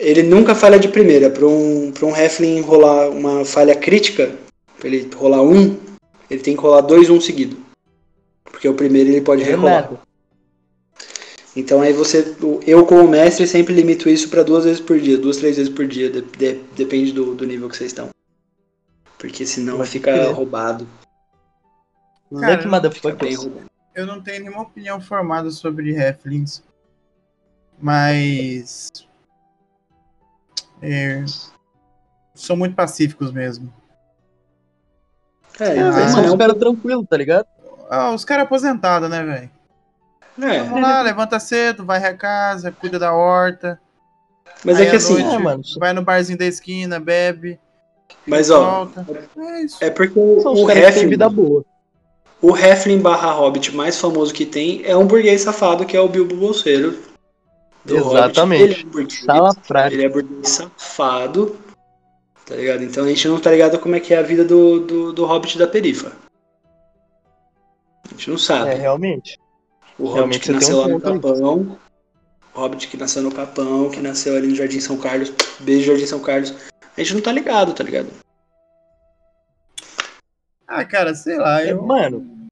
Ele nunca falha de primeira. Para um, pra um Heflin rolar uma falha crítica, pra ele rolar um, ele tem que rolar dois um seguido. Porque o primeiro ele pode É rerolar. Então aí você, o- eu como mestre sempre limito isso para duas vezes por dia, duas, três vezes por dia, de- de- depende do, do nível que vocês estão. Porque senão Pode fica crer. roubado. Cara, roubado. Eu não tenho nenhuma opinião formada sobre Heflings. Mas. É, são muito pacíficos mesmo. É, Ah, Eles mano, são é uns um- caras tranquilos, tá ligado? Ah, os caras aposentados, né, velho? é, Vamos lá, levanta cedo, vai a casa, cuida da horta, mas Aí é que à assim, noite- É, mano. vai no barzinho da esquina, bebe, mas ó, volta. É isso. é porque o, São Heflin, vida boa. o Heflin barra Hobbit mais famoso que tem é um burguês safado que é o Bilbo Bolseiro. Do Exatamente. Hobbit. Ele é burguês, prática. ele é burguês safado, tá ligado? Então a gente não tá ligado como é que é a vida do, do, do Hobbit da perifa. A gente não sabe. É, realmente. O Hobbit realmente que você tem nasceu um lá no. Capão. O Hobbit que nasceu no Capão, que nasceu ali no Jardim São Carlos. Beijo, Jardim São Carlos. A gente não tá ligado, tá ligado? Ah, cara, sei lá, É, eu. mano.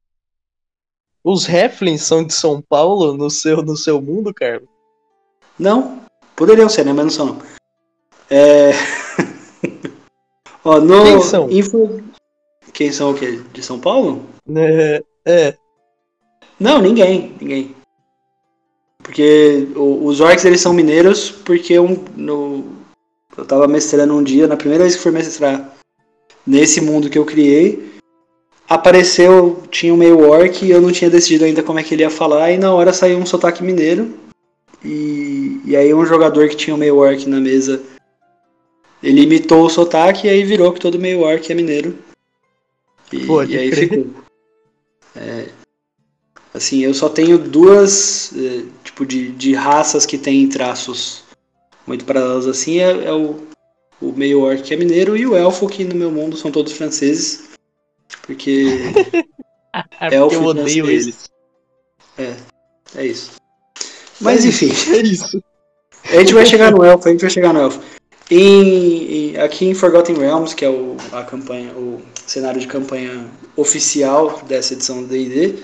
Os Heflins são de São Paulo no seu, no seu mundo, cara? Não, poderiam ser, né? Mas não são, não. É... Ó, no... Quem são? Info... Quem são o quê? De São Paulo? É, é. Não, ninguém, ninguém. Porque o- os orcs eles são mineiros porque um, no, eu tava mestrando um dia, na primeira vez que fui mestrar nesse mundo que eu criei, apareceu, tinha um meio orc e eu não tinha decidido ainda como é que ele ia falar, e na hora saiu um sotaque mineiro. E, e aí um jogador que tinha um meio orc na mesa, ele imitou o sotaque e aí virou que todo meio orc é mineiro. E, e aí crer. ficou. É, assim, eu só tenho duas eh, tipo de, de raças que têm traços muito paralelos assim, é, é o, o meio orc que é mineiro e o elfo que no meu mundo são todos franceses. Porque É Elfo eu odeio eles. é isso. Mas enfim. É isso. A gente vai chegar no elfo, a gente vai chegar no elfo. Em, em- aqui em Forgotten Realms, que é o, a campanha, o cenário de campanha oficial dessa edição do D&D,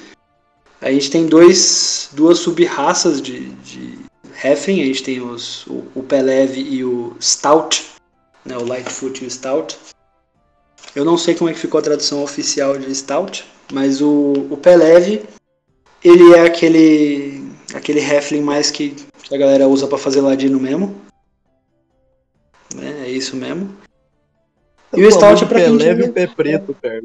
a gente tem dois, duas sub-raças de, de Heflin. A gente tem os, o, o Peleve e o Stout, né, o Lightfoot e o Stout. Eu não sei como é que ficou a tradução oficial de Stout, mas o, o Peleve, ele é aquele aquele Heflin mais que, a galera usa pra fazer ladino mesmo. Né, é isso mesmo. E o Stout é pra quem leve o pé preto, cara.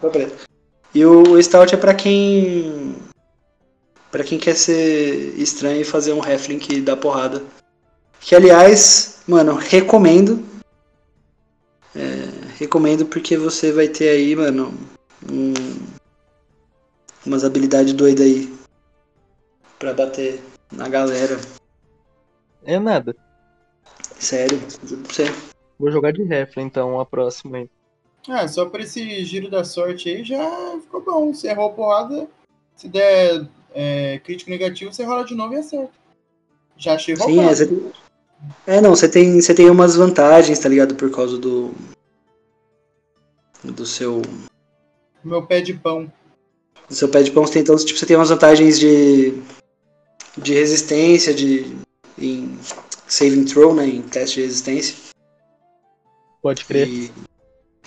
Pé preto. E o, o Stout é pra quem. Pra quem quer ser estranho e fazer um Heflin que dá porrada. Que aliás, mano, recomendo. É, recomendo porque você vai ter aí, mano, um, umas habilidades doidas aí. Pra bater na galera. É nada. Sério, juro pra você. Vou jogar de Heflin, então, a próxima aí. Ah, só por esse giro da sorte aí já ficou bom. Você errou a porrada, se der é, crítico negativo, você rola de novo e acerta. Já achei Sim, roubado. é, você tem... é, não, você tem, você tem umas vantagens, tá ligado? Por causa do. Do seu. Meu pé de pão. Do seu pé de pão, você tem, então, tipo, você tem umas vantagens de. De resistência, de. Em saving throw, né? Em teste de resistência. Pode crer. E,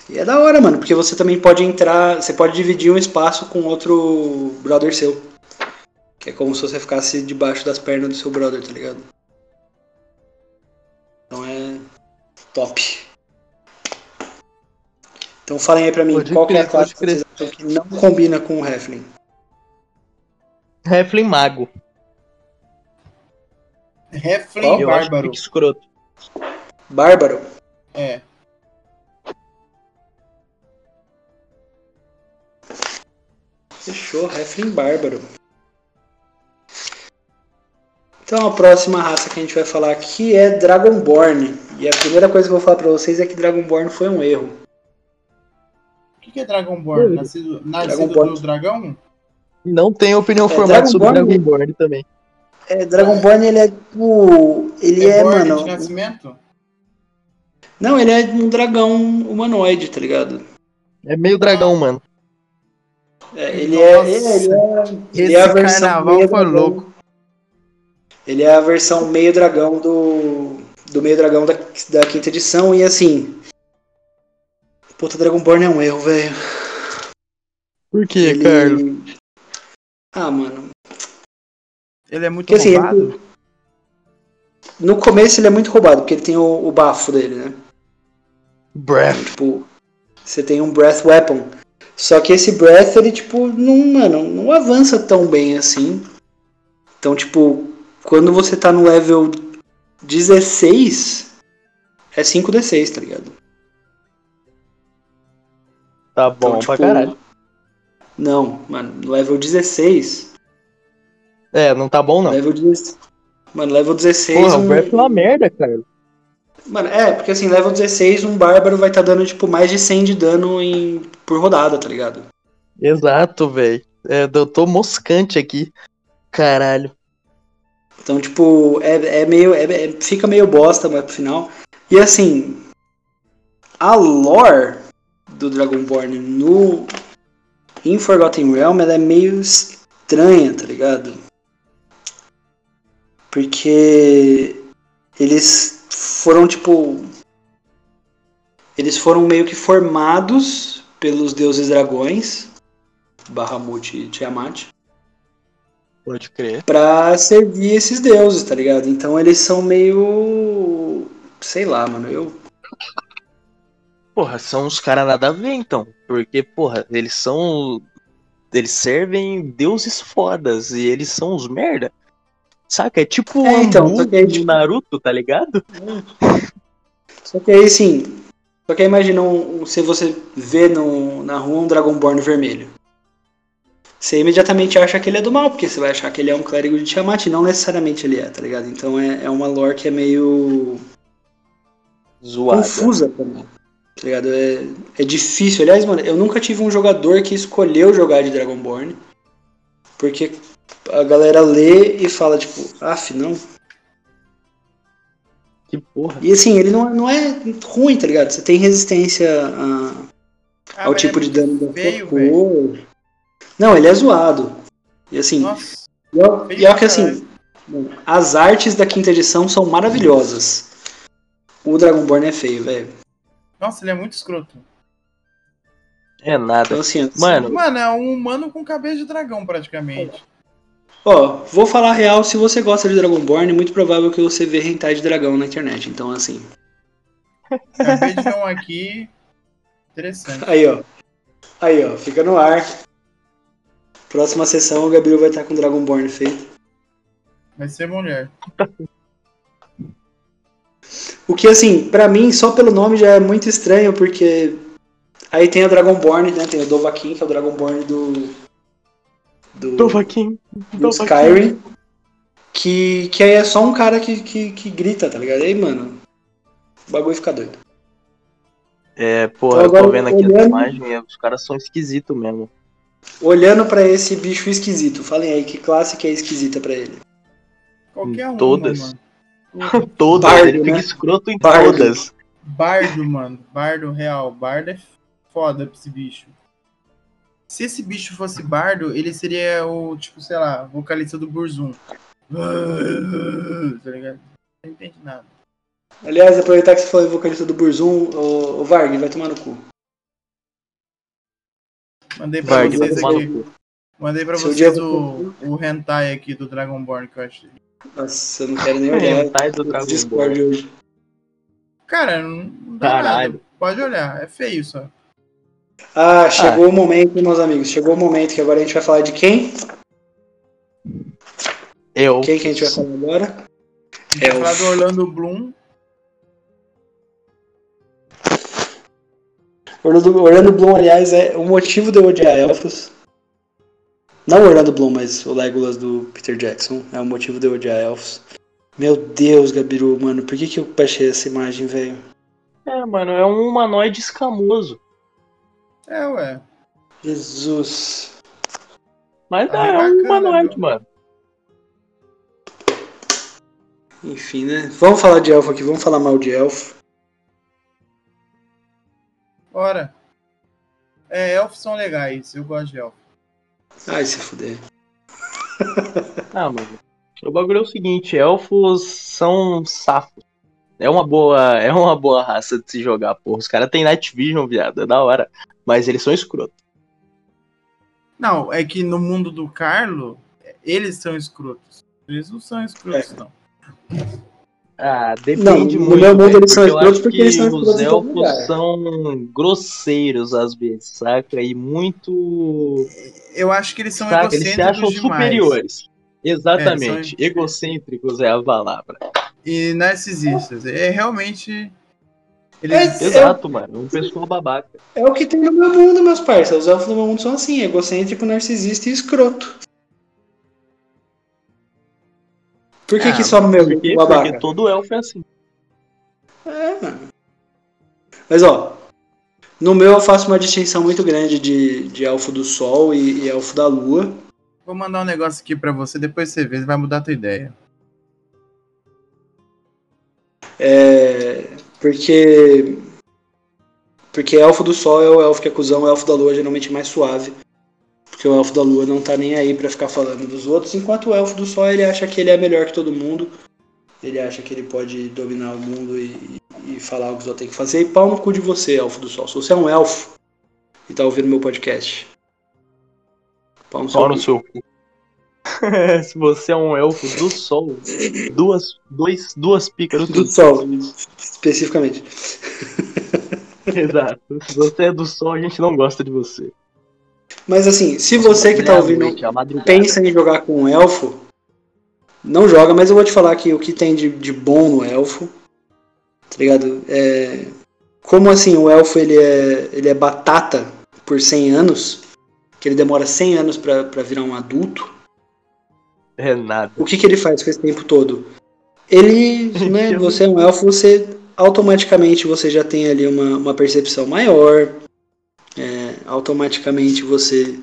e é da hora, mano, porque você também pode entrar. Você pode dividir um espaço com outro brother seu. Que é como se você ficasse debaixo das pernas do seu brother, tá ligado? Então é top. Então falem aí pra mim, Pode qual que é a crer, classe que que não combina com o Heflin? Heflin Mago. Heflin acho Bárbaro. que escroto. Bárbaro? É. Fechou, Heflin Bárbaro. Então a próxima raça que a gente vai falar aqui é Dragonborn. E a primeira coisa que eu vou falar pra vocês é que Dragonborn foi um erro. O que que é Dragonborn? Nascido, nascido Dragonborn. do dragão? Não tenho opinião É, formada sobre Dragonborn- Dragonborn também. É, Dragonborn ele é tipo. Ele é, born mano. de nascimento? Não, ele é um dragão humanoide, tá ligado? É meio dragão, mano. É, ele, é, Nossa. ele, é, ele é. Ele é a versão carnaval meio foi dragão. louco. Ele é a versão meio dragão do. Do meio dragão da, da quinta edição. E assim. Puta, Dragonborn é um erro, velho. Por quê, Ele- Carlos? Ah, mano. Ele é muito Porque assim, roubado. ele- no começo ele é muito roubado, porque ele tem o, o bafo dele, né? Breath. Tipo, você tem um Breath Weapon. Só que esse Breath, ele, tipo, não, mano, não avança tão bem assim. Então, tipo, quando você tá no level 16, é 5d6, tá ligado? Tá bom Então, pra tipo, caralho. Não, mano, no level 16. É, não tá bom não. Level 16. Mano, level 16. Porra, um- o Breath é uma merda, cara. Mano, é, porque assim, level 16, um bárbaro vai estar dando, tipo, mais de 100 de dano em... por rodada, tá ligado? Exato, velho. É, eu tô moscante aqui. Caralho. Então, tipo, é, é meio. é- é- fica meio bosta mais pro final. E assim, a lore do Dragonborn no. Em Forgotten Realm, ela é meio estranha, tá ligado? Porque eles foram, tipo. Eles foram meio que formados pelos deuses dragões, Bahamut e Tiamat Pode crer. pra servir esses deuses, tá ligado? Então eles são meio. Sei lá, mano. Eu. Porra, são uns caras nada a ver, então. Porque, porra, eles são. Eles servem deuses fodas e eles são os merda. Saca? É tipo É, então, Ambu aí, tipo- Naruto, tá ligado? Só que aí, sim. Só que aí imagina um- se você vê no, na rua um Dragonborn vermelho. Você imediatamente acha que ele é do mal, porque você vai achar que ele é um clérigo de Tiamat, e não necessariamente ele é, tá ligado? Então é, é uma lore que é meio Zoada. confusa mim. Tá ligado? É, é difícil. Aliás, mano, eu nunca tive um jogador que escolheu jogar de Dragonborn. Porque a galera lê e fala, tipo, af, não. Que porra. E assim, ele não, não é ruim, tá ligado? Você tem resistência a- Ah, ao mas tipo é de dano da feio, sua velho. cor. Não, ele é zoado. E assim, Nossa, e e pra que assim, as artes da quinta edição são maravilhosas. O Dragonborn é feio, velho. nossa, ele é muito escroto. É nada. Então assim, Mano, Mano, é um humano com cabeça de dragão, praticamente. Ó, vou falar a real, se você gosta de Dragonborn, é muito provável que você vê hentai de dragão na internet. Então, assim. Acabei de ver um aqui. Interessante. Aí, ó. Aí, ó, fica no ar. Próxima sessão, o Gabriel vai estar com Dragonborn feito. Vai ser mulher. O que, assim, pra mim, só pelo nome já é muito estranho, porque. Aí tem o Dragonborn, né? Tem o Dovahkiin, que é o Dragonborn do. Do, Dovahkiin. do Skyrim. Que, que aí é só um cara que, que, que grita, tá ligado? Aí, mano. O bagulho fica doido. É, porra, Então, eu tô vendo aqui as olhando- imagens e os caras são esquisitos mesmo. Olhando pra esse bicho esquisito, falem aí, que classe que é esquisita pra ele? Qualquer um, Todas. mano. Todas, Bardo, ele fica né? escroto em Bardo. todas. Bardo, mano. Bardo real. Bardo é foda pra esse bicho. Se esse bicho fosse bardo, ele seria o, tipo, sei lá, vocalista do Burzum. Tá ligado? Não entendi nada. Aliás, aproveitar que você falou vocalista do Burzum, o, o Varg, vai tomar no cu. Mandei pra Varg, vocês aqui. Mandei pra Seu vocês o, o hentai aqui do Dragonborn que eu achei. Nossa, eu não quero nem olhar. Hentai do Dragon Discord hoje. Cara, não não dá Caralho. nada. Pode olhar, é feio só. Ah, chegou o momento, meus amigos. Chegou o momento que agora a gente vai falar de quem? Eu. Quem que a gente vai falar agora? Vai Elf. falar do Orlando Bloom. Orlando, Orlando Bloom, aliás, é o motivo de eu odiar elfos. Não o Orlando Bloom, mas o Legolas do Peter Jackson. É o motivo de eu odiar elfos. Meu Deus, Gabiru, mano, por que, que eu baixei essa imagem, velho? É, mano, é um humanoide escamoso. É, ué. Jesus. Mas Ah, é, um bacana, humanoide, viu? mano. Enfim, né? Vamos falar de elfo aqui, vamos falar mal de elfo. Ora. É, elfos são legais. Eu gosto de elfos. Ai, se fuder. Ah, mano. O bagulho é o seguinte, elfos são safos. É uma boa, é uma boa raça de se jogar, porra. Os caras têm Night Vision, viado, é da hora. Mas eles são escrotos. Não, é que no mundo do Carlo, eles são escrotos. Eles não são escrotos, É. não. Ah, depende Não, no muito. meu mundo eles são escrotos porque que eles são os escrotos todo elfos são grosseiros às vezes, saca? E muito. Eu acho que eles são saca? Eles se egocêntricos acham demais. superiores. Exatamente. É, são- Egocêntricos é a palavra. E narcisistas. É realmente. Eles, É- Exato, mano. Um pessoal babaca. É o que tem no meu mundo, meus parceiros. Os elfos do meu mundo são assim, egocêntrico, narcisista e escroto. Por que, Ah, que só no meu Por quê? babaca? Porque todo elfo é assim. É, mano. Mas ó, no meu eu faço uma distinção muito grande de, de elfo do sol e, e elfo da lua. Vou mandar um negócio aqui pra você, depois você vê, vai mudar a tua ideia. É, porque. Porque elfo do sol é o elfo que é cuzão, o elfo da lua geralmente é mais suave. Porque o elfo da lua não tá nem aí pra ficar falando dos outros, enquanto o elfo do sol ele acha que ele é melhor que todo mundo. Ele acha que ele pode dominar o mundo e, e falar o que os outros têm que fazer. E pau no cu de você, elfo do sol. Se você é um elfo e tá ouvindo meu podcast. Pau no seu Pau no cu. seu cu. Se você é um elfo do sol, duas, dois, duas picas Do teu sol, especificamente. Exato. Se você é do sol, a gente não gosta de você. Mas assim, se você que tá ouvindo pensa em jogar com um elfo, não joga, mas eu vou te falar aqui o que tem de, de bom no elfo. Tá ligado? É, como assim o elfo ele é, ele é batata por 100 anos, que ele demora 100 anos pra virar um adulto, É nada. o que, que ele faz com esse tempo todo? Ele, né, você é um elfo, você automaticamente você já tem ali uma, uma percepção maior, é, automaticamente você,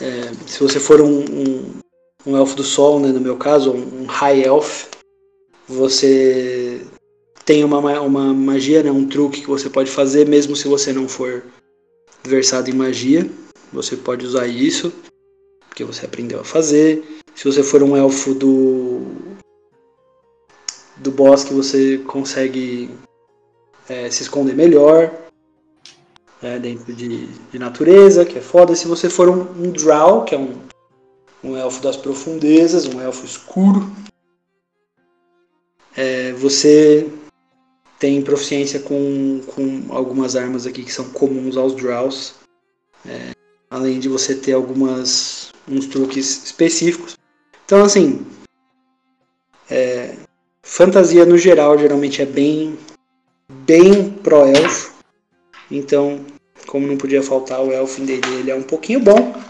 é, se você for um, um, um elfo do sol, né, no meu caso, um, um high elf, você tem uma, ma- uma magia, né, um truque que você pode fazer, mesmo se você não for versado em magia, você pode usar isso, porque você aprendeu a fazer. Se você for um elfo do do bosque, você consegue é, se esconder melhor né, dentro de, de natureza, que é foda. Se você for um, um drow, que é um, um elfo das profundezas, um elfo escuro, é, você tem proficiência com, com algumas armas aqui que são comuns aos drows. É, além de você ter algumas uns truques específicos. Então assim, é, fantasia no geral geralmente é bem bem pro elfo. Então, como não podia faltar o elfo em D&D, ele é um pouquinho bom.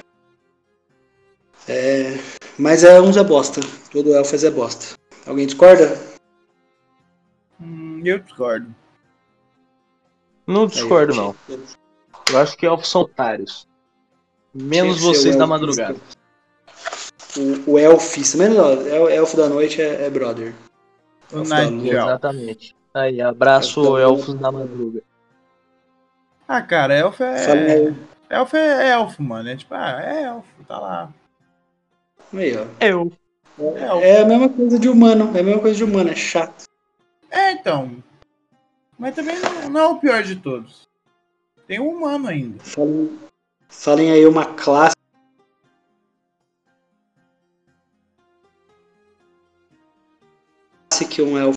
É, mas é um Zé Bosta. Todo elfo é Zé Bosta. Alguém discorda? Hum, eu discordo. Não discordo, Aí, não. Eu acho que elfos são otários. Menos vocês da madrugada. O, o elfista, menos ó, el- elfo da noite é, é brother. Elfo Night. Exatamente. Aí, abraço Elfo da elfos da madruga. Ah, cara, elfo é. Elfo é elfo, mano. É tipo, ah, é elfo, tá lá. Aí, ó. Eu. É a mesma coisa de humano, é a mesma coisa de humano, é chato. É, então. Mas também não, não é o pior de todos. Tem um humano ainda. Falem, falem aí uma classe classe que um elfo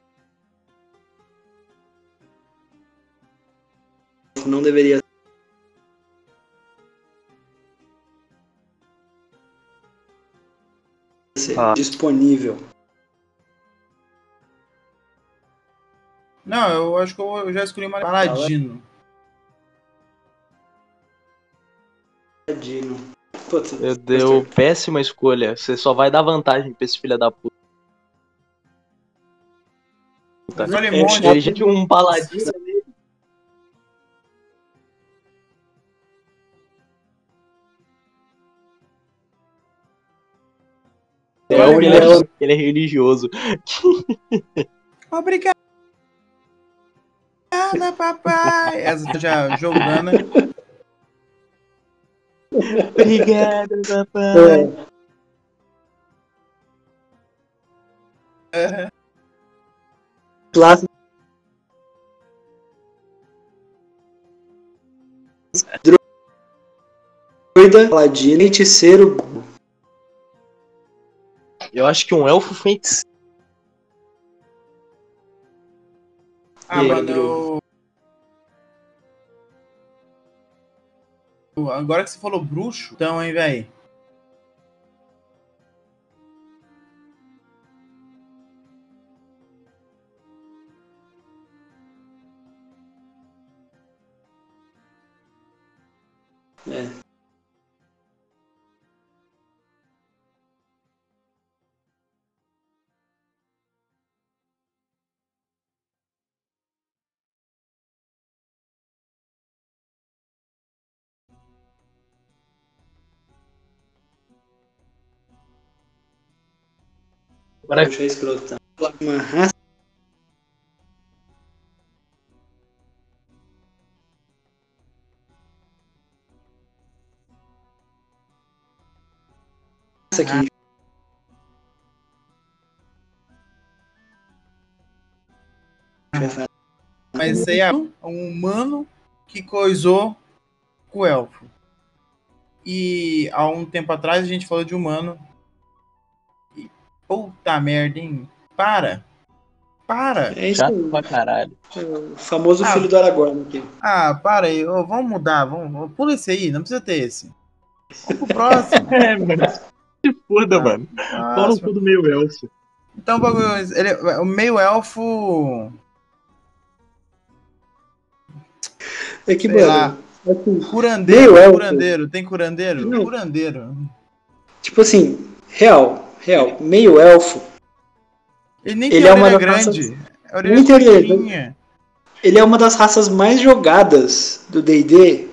não deveria ser Ah. disponível. Não, eu acho que eu já escolhi uma Paladino. Putz, Eu deu péssima escolha. Você só vai dar vantagem pra esse filho da puta. Escolhi É, monge. Ele já tinha um paladino. É, É, ele, é, é, ele é religioso. Obrigada, papai. Essa já jogando. Obrigado, papai. é, classe druida, paladino, feiticeiro, Eu acho que um elfo feiticeiro. Ah, aí, mano, eu... Agora que você falou bruxo, então, hein, velho. É. É escroto. Uma raça aqui. Mas isso aí é um humano que coisou com o elfo. E há um tempo atrás a gente falou de humano. E, puta merda, hein? Para! Para! É isso aí. pra caralho. O famoso Ah. filho do Aragorn aqui. Ah, para aí. Ô, vamos mudar. Vamos, pula esse aí, não precisa ter esse. Vamos pro próximo. É, mano. Se foda, mano. Fala no próximo. cu do meio elfo. Então, o bagulho- ele, é- o meio elfo. É que, Sei mano, lá. assim, Curandeiro, Meio elfo. curandeiro. Tem curandeiro? Não. Curandeiro. tipo assim, real, real, meio elfo, Ele nem Ele tem é uma grande. Nem tem orelha curtinha. ele é uma das raças mais jogadas do D&D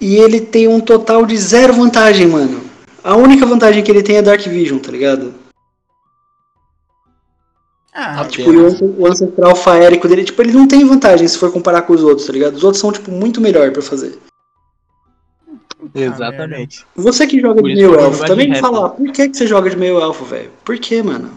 e ele tem um total de zero vantagem, mano. A única vantagem que ele tem é Dark Vision, tá ligado? Ah, Tipo, e o ance- o ancestral faérico dele, tipo, ele não tem vantagem se for comparar com os outros, tá ligado? Os outros são, tipo, muito melhor pra fazer. Exatamente. Você que joga de meio elfo, também me fala, por que, que você joga de meio elfo, velho? Por que, mano?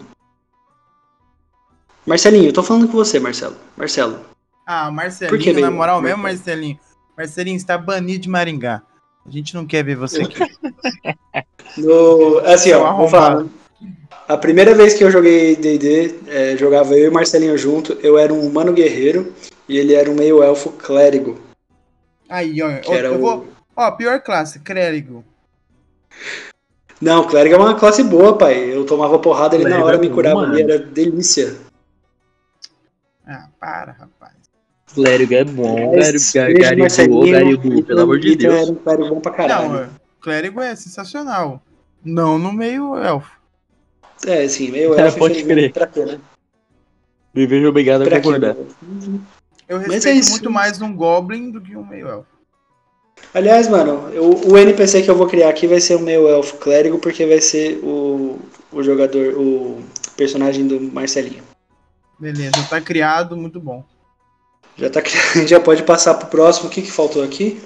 Marcelinho, eu tô falando com você, Marcelo. Marcelo. Ah, que Marcelinho, na moral mesmo? Marcelinho. Marcelinho, você tá banido de Maringá. A gente não quer ver você aqui. No, assim, Seu ó, vou falar. A primeira vez que eu joguei D&D, é, jogava eu e Marcelinho junto, eu era um humano guerreiro e ele era um meio elfo clérigo, Aí, ó. era eu o... vou. Ó, pior classe, clérigo. Não, clérigo é uma classe boa, pai. Eu tomava porrada ali na hora, é me curava ali, era delícia. Ah, para, rapaz. Clérigo é bom, beijo, Garibu, Marcelinho, Garibu, pelo amor de Deus. Era um clérigo bom pra caralho. Não, é, clérigo é sensacional. Não no meio elfo. É, sim, meio É, elfo, pode infelizmente, crer. pra quê, né? Me vejo obrigado a Pra quê, concordar. né? Eu é respeito isso. muito mais um goblin do que um meio elfo. Aliás, mano, eu- o NPC que eu vou criar aqui vai ser o meio elfo clérigo, porque vai ser o, o jogador, o personagem do Marcelinho. Beleza, tá criado, muito bom. Já tá a gente já pode passar pro próximo. O que que faltou aqui?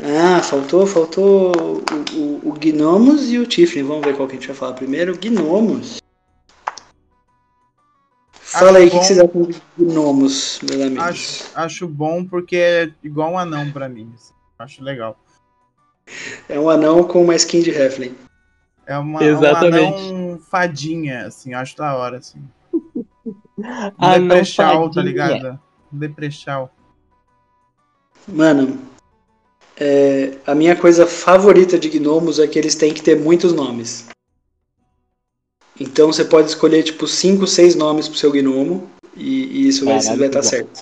Ah, faltou, faltou o, o, o Gnomos e o Tiflin. Vamos ver qual que a gente vai falar primeiro. Gnomos. Fala aí o que, que vocês acham de Gnomos, meus amigos. Acho, acho bom porque é igual um anão pra mim. assim. Acho legal. É um anão com uma skin de Heflin. É uma, Exatamente. um anão fadinha, assim, acho da hora, assim. Ah, não, Leprechal, tá tadinha. ligado? Leprechal. Mano, é, a minha coisa favorita de gnomos é que eles têm que ter muitos nomes. Então você pode escolher tipo 5, 6 nomes pro seu gnomo e, e isso vai, Caralho, vai que estar bom. certo.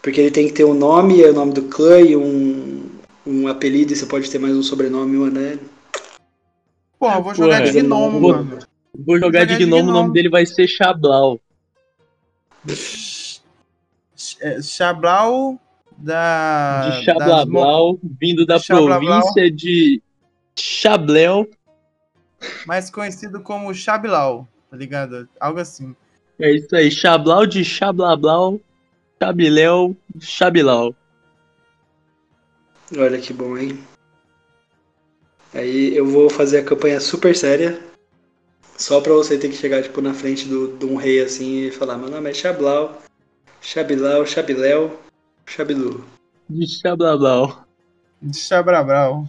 Porque ele tem que ter um nome, é o nome do clã e um, um apelido, e você pode ter mais um sobrenome, mano. É... Pô, eu vou jogar Porra, de gnomo, vou- mano. Vou jogar de Jogar de gnomo, o gnomo. nome dele vai ser Xablau. É, Xablau da. De das vindo da Xablablau. província de Xablel. Mais conhecido como Xablau, tá ligado? Algo assim. É isso aí, Xablau de Xablablau, Xabiléu, Xabilau. Olha que bom, hein? Aí eu vou fazer a campanha super séria. Só pra você ter que chegar tipo, na frente do, de um rei assim e falar: Meu nome é Xablau, Xabilau, Xabiléu, Xabilu. De Xablablau. De Xabrabral.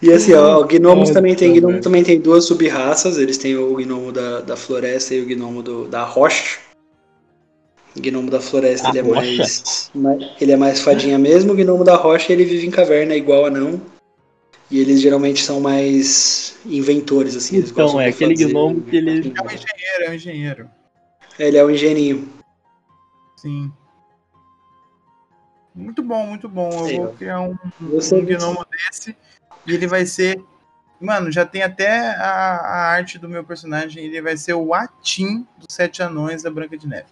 E assim, ó, gnomos Nossa, também tem, gnomo também tem duas sub-raças. Eles têm o gnomo da, da floresta e o gnomo do, da rocha. O gnomo da floresta A ele é rocha? mais, mais- ele é mais fadinha mesmo. O gnomo da rocha ele vive em caverna igual a não. E eles geralmente são mais inventores assim. Eles Então, é aquele fazer- gnomo que ele- É um engenheiro, é um engenheiro. Ele é um engenhinho. Sim. Muito bom, muito bom. Eu Aí, vou criar um, Você um gnomo desse. E ele vai ser. Mano, já tem até a, a arte do meu personagem. Ele vai ser o Atim dos Sete Anões da Branca de Neve.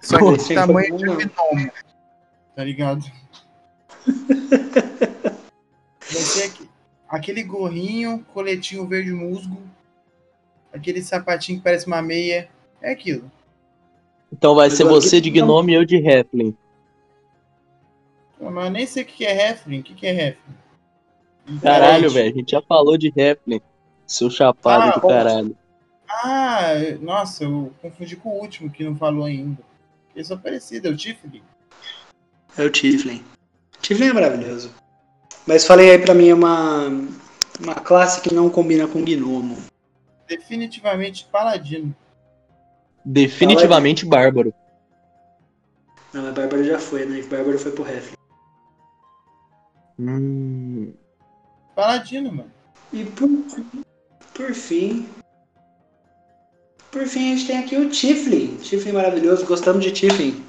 Só que Pô, tem tamanho que de gnomo. Tá ligado? Vai ser aqui- aquele gorrinho, coletinho verde musgo, aquele sapatinho que parece uma meia. É aquilo. Então vai ser você de Gnomo- gnome e eu de Heflin. Mas eu nem sei o que que é Heflin. O que que é Heflin? Caralho, velho, a gente já falou de Heflin. Seu chapado Ah, do caralho. Ah, nossa, eu confundi com o último que não falou ainda. Eles são parecidos, é o Tiflin. É o Tiflin. Tiflin é maravilhoso. Mas falei aí pra mim uma, uma classe que não combina com gnomo. Definitivamente paladino. Definitivamente bárbaro. Não, a Bárbara já foi, né? A Bárbara foi pro Heflin. Hum, Paladino, mano. E por, por fim. Por fim, a gente tem aqui o Tiflin. Tiflin maravilhoso, gostamos de Tiflin.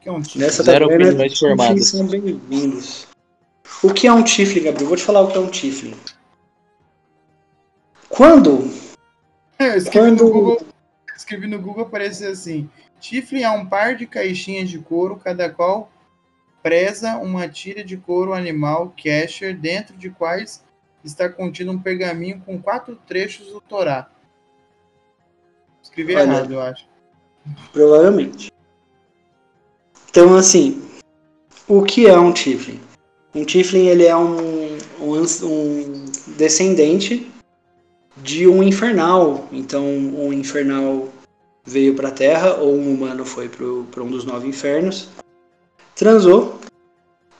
Que é um Tiflin. Nessa Zero opiniões formadas. são bem-vindos. O que é um Tiflin, Gabriel? Vou te falar o que é um Tiflin. Quando? No Quando- Google, escrevi no Google apareceu assim: Tiflin é um par de caixinhas de couro, cada qual presa uma tira de couro animal casher, dentro de quais está contido um pergaminho com quatro trechos do Torá. Escrevi Olha. errado, eu acho. Provavelmente. Então, assim, o que é um Tiflin? Um Tiflin ele é um, um, um descendente de um infernal. Então, um infernal veio para a Terra, ou um humano foi para um dos nove infernos, transou,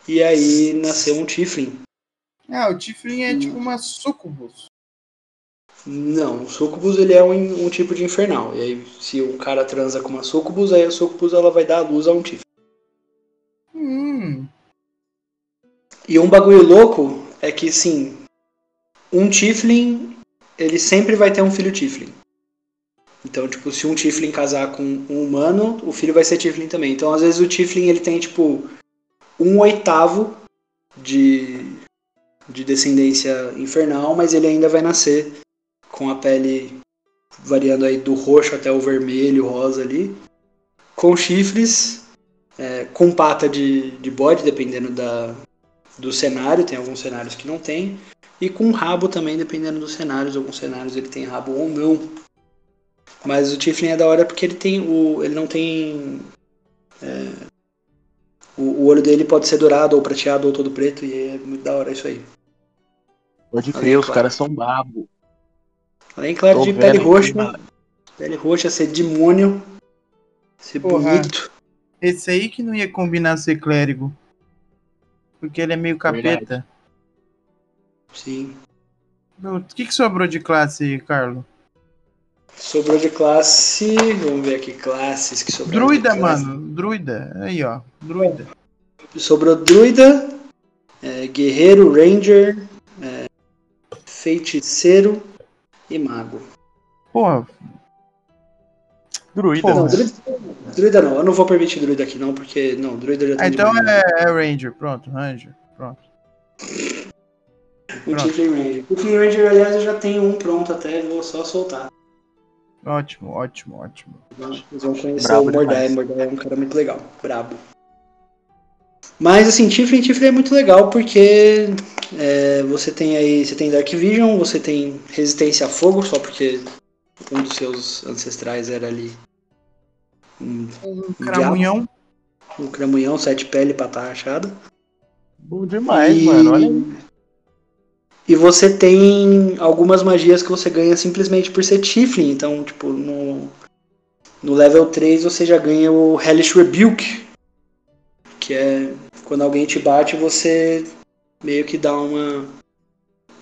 e aí nasceu um Tiflin. Ah, o Tiflin é tipo uma sucubus. Não, o sucubus ele é um, um tipo de infernal. E aí, se um cara transa com uma sucubus, aí a sucubus ela vai dar a luz a um Tiflin. Hum, E um bagulho louco é que, sim, um Tiflin, ele sempre vai ter um filho Tiflin. Então, tipo, se um Tiflin casar com um humano, o filho vai ser Tiflin também. Então, às vezes, o Tiflin, ele tem, tipo, um oitavo de, de descendência infernal, mas ele ainda vai nascer com a pele variando aí do roxo até o vermelho, rosa ali, com chifres, é, com pata de, de bode, dependendo da, do cenário, tem alguns cenários que não tem, e com rabo também, dependendo dos cenários, alguns cenários ele tem rabo ou não. Mas o Tiflin é da hora porque ele tem o. ele não tem. é, o, o olho dele pode ser dourado ou prateado ou todo preto, e é muito da hora isso aí. pode crer, os caras são brabo. Além, claro, Tô de pele roxa. mano. Pele roxa, ser demônio. Ser Porra. bonito. esse aí que não ia combinar ser clérigo. Porque ele é meio capeta. Sim. O que, que sobrou de classe aí, Carlos? Sobrou de classe. Vamos ver aqui classes que sobraram. de Druida, classe. mano. Druida. Aí, ó. Druida. Sobrou druida, é, guerreiro, ranger, é, feiticeiro e mago. Porra, Druida. Porra. Não, druida, druida não. Eu não vou permitir druida aqui não, porque não, druida já ah, tem então demais. é, é Ranger. Pronto, Ranger. Pronto. O Tiflin Ranger. O Tiflin Ranger, aliás, eu já tenho um pronto até, vou só soltar. Ótimo, ótimo, ótimo. Vocês vão conhecer Brabo o Mordai. Mordai é um cara muito legal, brabo. Mas assim, Tiflin, Tiflin é muito legal porque é, você tem aí, você tem Dark Vision, você tem resistência a fogo, só porque um dos seus ancestrais era ali um, Um cramunhão. um cramunhão, sete pele pra estar achada. Bom demais, E- mano. Olha aí. E você tem algumas magias que você ganha simplesmente por ser Tiflin. Então, tipo, no, no level 3 você já ganha o Hellish Rebuke. Que é quando alguém te bate, você meio que dá uma,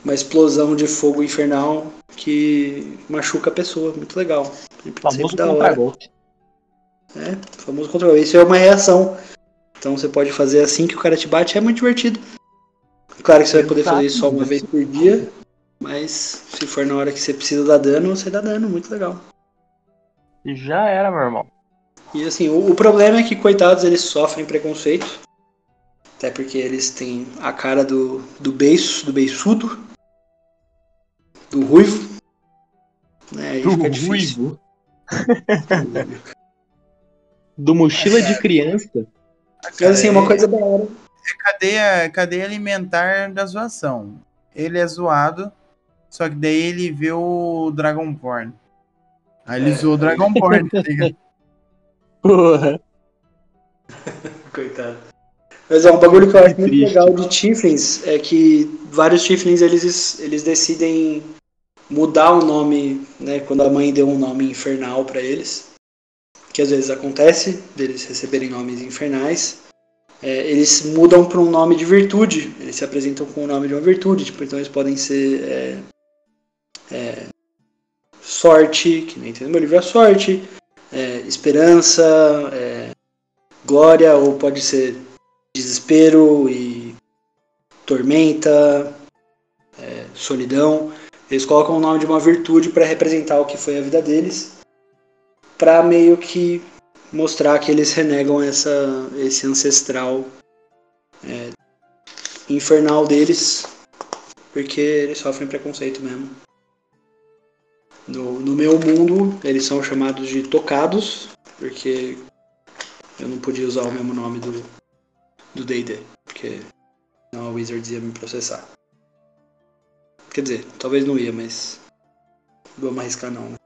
uma explosão de fogo infernal que machuca a pessoa. Muito legal. Sempre, Famoso sempre contra-golpe. É, famoso controle. Isso é uma reação. Então você pode fazer assim que o cara te bate, é muito divertido. Claro que você vai poder fazer isso só uma vez por dia, mas se for na hora que você precisa dar dano, você dá dano, muito legal. E já era, meu irmão. E assim, o, o problema é que, coitados, eles sofrem preconceito. Até porque eles têm a cara do, do beiço, do beiçudo, do ruivo. Né, aí fica difícil. Do mochila de criança. Mas assim, uma coisa da hora. Cadeia, cadeia alimentar da zoação. Ele é zoado, só que daí ele vê o Dragonborn. Aí ele É. zoou o Dragonborn, tá ligado? Porra. Coitado. Mas é um bagulho que eu acho muito Triste. legal de Tiflins, é que vários Tiflins eles, eles decidem mudar o nome, né, quando a mãe deu um nome infernal pra eles, que às vezes acontece, deles receberem nomes infernais, é, eles mudam para um nome de virtude, eles se apresentam com o nome de uma virtude, tipo, então eles podem ser é, é, sorte, que nem no meu livro a sorte, é, esperança, é, glória, ou pode ser desespero e tormenta, é, solidão. Eles colocam o nome de uma virtude para representar o que foi a vida deles, para meio que mostrar que eles renegam essa, esse ancestral é, infernal deles, porque eles sofrem preconceito mesmo. No, no meu mundo, eles são chamados de tocados, porque eu não podia usar o mesmo nome do do porque senão a Wizards ia me processar. Quer dizer, talvez não ia, mas vamos arriscar não. né?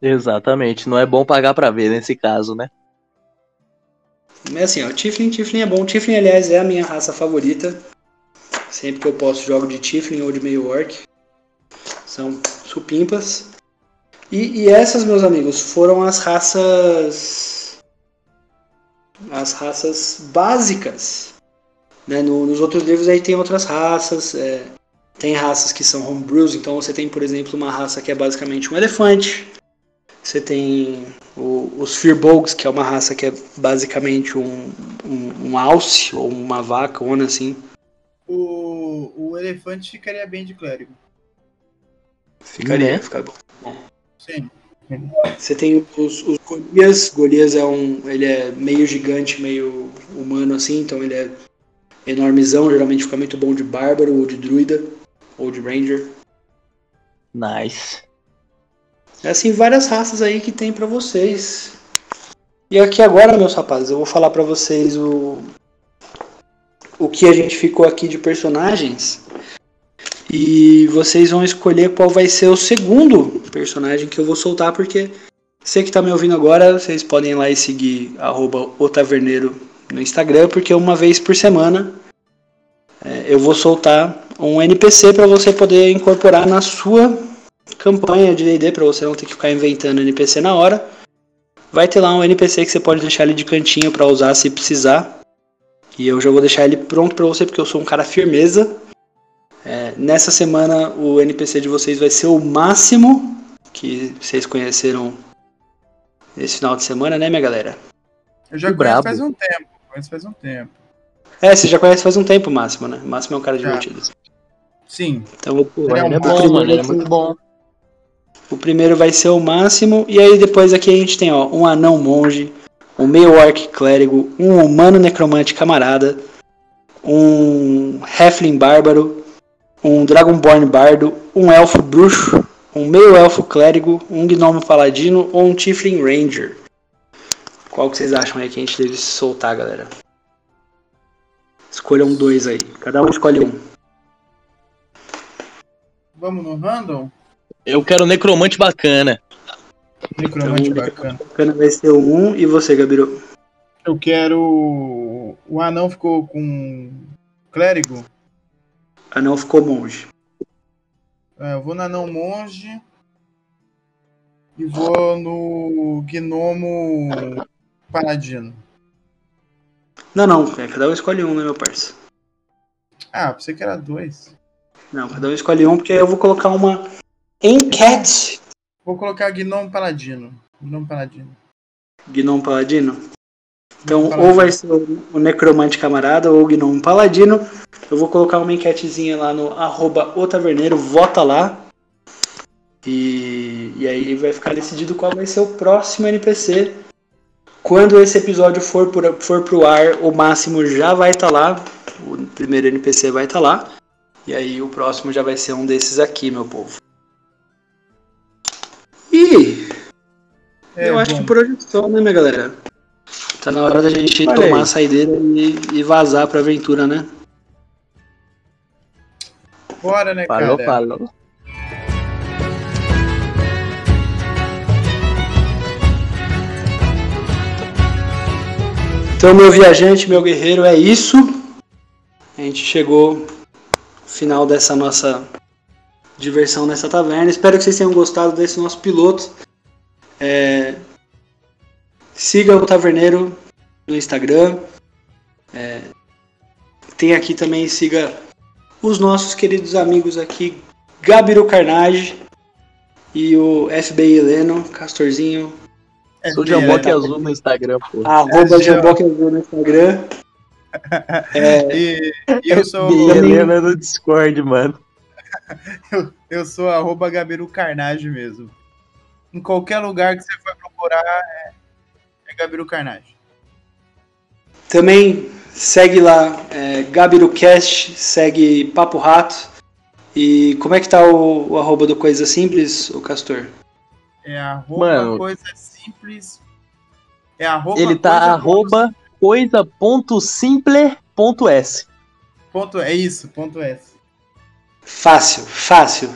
Exatamente. Não é bom pagar pra ver nesse caso, né? Mas assim, ó, Tiflin, Tiflin é bom. Tiflin, aliás, é a minha raça favorita. Sempre que eu posso jogo de Tiflin ou de meio orc. São supimpas. E, e essas, meus amigos, foram as raças. As raças básicas. Né? No- nos outros livros aí tem outras raças. é, tem raças que são homebrews. Então você tem, por exemplo, uma raça que é basicamente um elefante. Você tem o- os Firbolgs, que é uma raça que é basicamente um, um, um alce ou uma vaca, ou assim. O, o elefante ficaria bem de clérigo. Ficaria, Né? fica bom. Sim. Você tem os, os Golias. Golias é um. Ele é meio gigante, meio humano assim, então ele é enormezão, geralmente fica muito bom de bárbaro ou de druida ou de ranger. Nice. É assim, várias raças aí que tem pra vocês. E aqui agora, meus rapazes, eu vou falar pra vocês o o que a gente ficou aqui de personagens. E vocês vão escolher qual vai ser o segundo personagem que eu vou soltar, porque você que tá me ouvindo agora, vocês podem ir lá e seguir arroba taverneiro no Instagram, porque uma vez por semana é, eu vou soltar um NPC para você poder incorporar na sua campanha de D&D para você não ter que ficar inventando NPC na hora. Vai ter lá um NPC que você pode deixar ele de cantinho para usar se precisar. E eu já vou deixar ele pronto para você porque eu sou um cara firmeza. É, nessa semana o NPC de vocês vai ser o Máximo, que vocês conheceram esse final de semana, né, minha galera? Eu já conheço faz um tempo. Conheço faz um tempo. É, você já conhece faz um tempo o Máximo, né? O Máximo é um cara Já. divertido. Sim. Então, Pô, Ele é um ele é bom, mano. Ele é muito bom. O primeiro vai ser o Máximo, e aí depois aqui a gente tem, ó, um anão monge, um meio orc clérigo, um humano necromante camarada, um halfling bárbaro, um dragonborn bardo, um elfo bruxo, um meio elfo clérigo, um gnomo paladino ou um tiefling ranger. Qual que vocês acham aí que a gente deve soltar, galera? Escolham dois aí. Cada um escolhe um. Vamos no random? Eu quero um necromante bacana. Necromante Então, bacana. Bacana vai ser o um e você, Gabiru. Eu quero. O anão ficou com clérigo. Anão ficou monge. É, eu vou no anão monge. E vou no gnomo paladino. Não, não, é, cada um escolhe um, né, meu parça? Ah, pensei que era dois. Não, cada um escolhe um, porque eu vou colocar uma enquete. Vou colocar gnomo paladino. Gnomo paladino. Gnomo Paladino. Então, Paladino. ou vai ser o Necromante Camarada ou o Gnomo Paladino. Eu vou colocar uma enquetezinha lá no arroba o Taverneiro, vota lá. E, e aí vai ficar decidido qual vai ser o próximo NPC. Quando esse episódio for, por, for pro ar, o máximo já vai estar lá. O primeiro NPC vai estar lá. E aí o próximo já vai ser um desses aqui, meu povo. E É, eu acho bom. que por hoje é só, né, minha galera? Tá na hora da gente Olha tomar aí. a saideira e, e vazar pra aventura, né? Bora, né, Falou, cara? falou. Então, meu viajante, meu guerreiro, é isso. A gente chegou ao final dessa nossa diversão nessa taverna. Espero que vocês tenham gostado desse nosso piloto. É, Siga o Taverneiro no Instagram. É, Tem aqui também, siga os nossos queridos amigos aqui, Gabiru Carnage e o FBI Heleno, Castorzinho, É, Sou é, Jamboque é, Azul no Instagram, pô. arroba É, Jamboque Azul no Instagram. É, E, e eu sou E Helena no Discord, mano. eu sou arroba Gabiru Carnage mesmo. Em qualquer lugar que você for procurar é, é Gabiru Carnage. Também segue lá é, GabiruCast, segue Papo Rato. E como é que tá o, o arroba do Coisa Simples, o Castor? É arroba Mano. coisa simples. É arroba Ele tá coisa arroba coisa.simple.s. Ponto, é isso, ponto S. Fácil, fácil.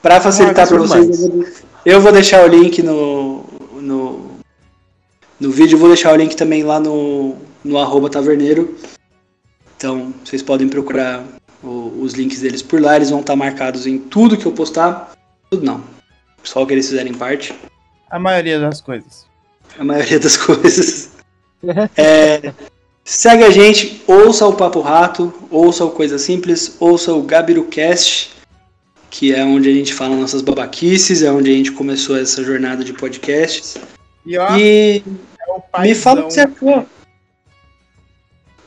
Para facilitar para vocês, eu vou, eu vou deixar o link no, no, no vídeo, eu vou deixar o link também lá no, no arroba taverneiro. Então, vocês podem procurar o- os links deles por lá, eles vão estar marcados em tudo que eu postar. Tudo não, só o que eles fizerem parte. A maioria das coisas. a maioria das coisas. É, segue a gente, ouça o Papo Rato, ouça o Coisa Simples, ouça o GabiruCast, que é onde a gente fala nossas babaquices, é onde a gente começou essa jornada de podcasts. E ó, E é o me fala o que você achou.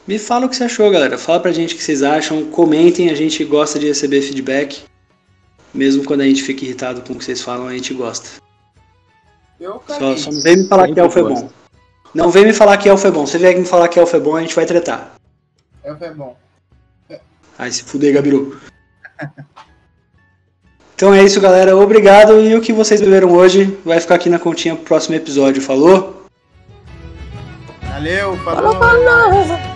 Me fala o que você achou, galera. Fala pra gente o que vocês acham. Comentem, a gente gosta de receber feedback. Mesmo quando a gente fica irritado com o que vocês falam, a gente gosta. Eu Só, caguei. só não vem me falar que é gosto. bom. Não vem me falar que elfo é bom. Se vier me falar que elfo é bom, a gente vai tretar. É, foi bom. Ai, se fuder, Gabiru. Então é isso, galera. Obrigado. E o que vocês beberam hoje vai ficar aqui na continha pro próximo episódio. Falou? Valeu, falou.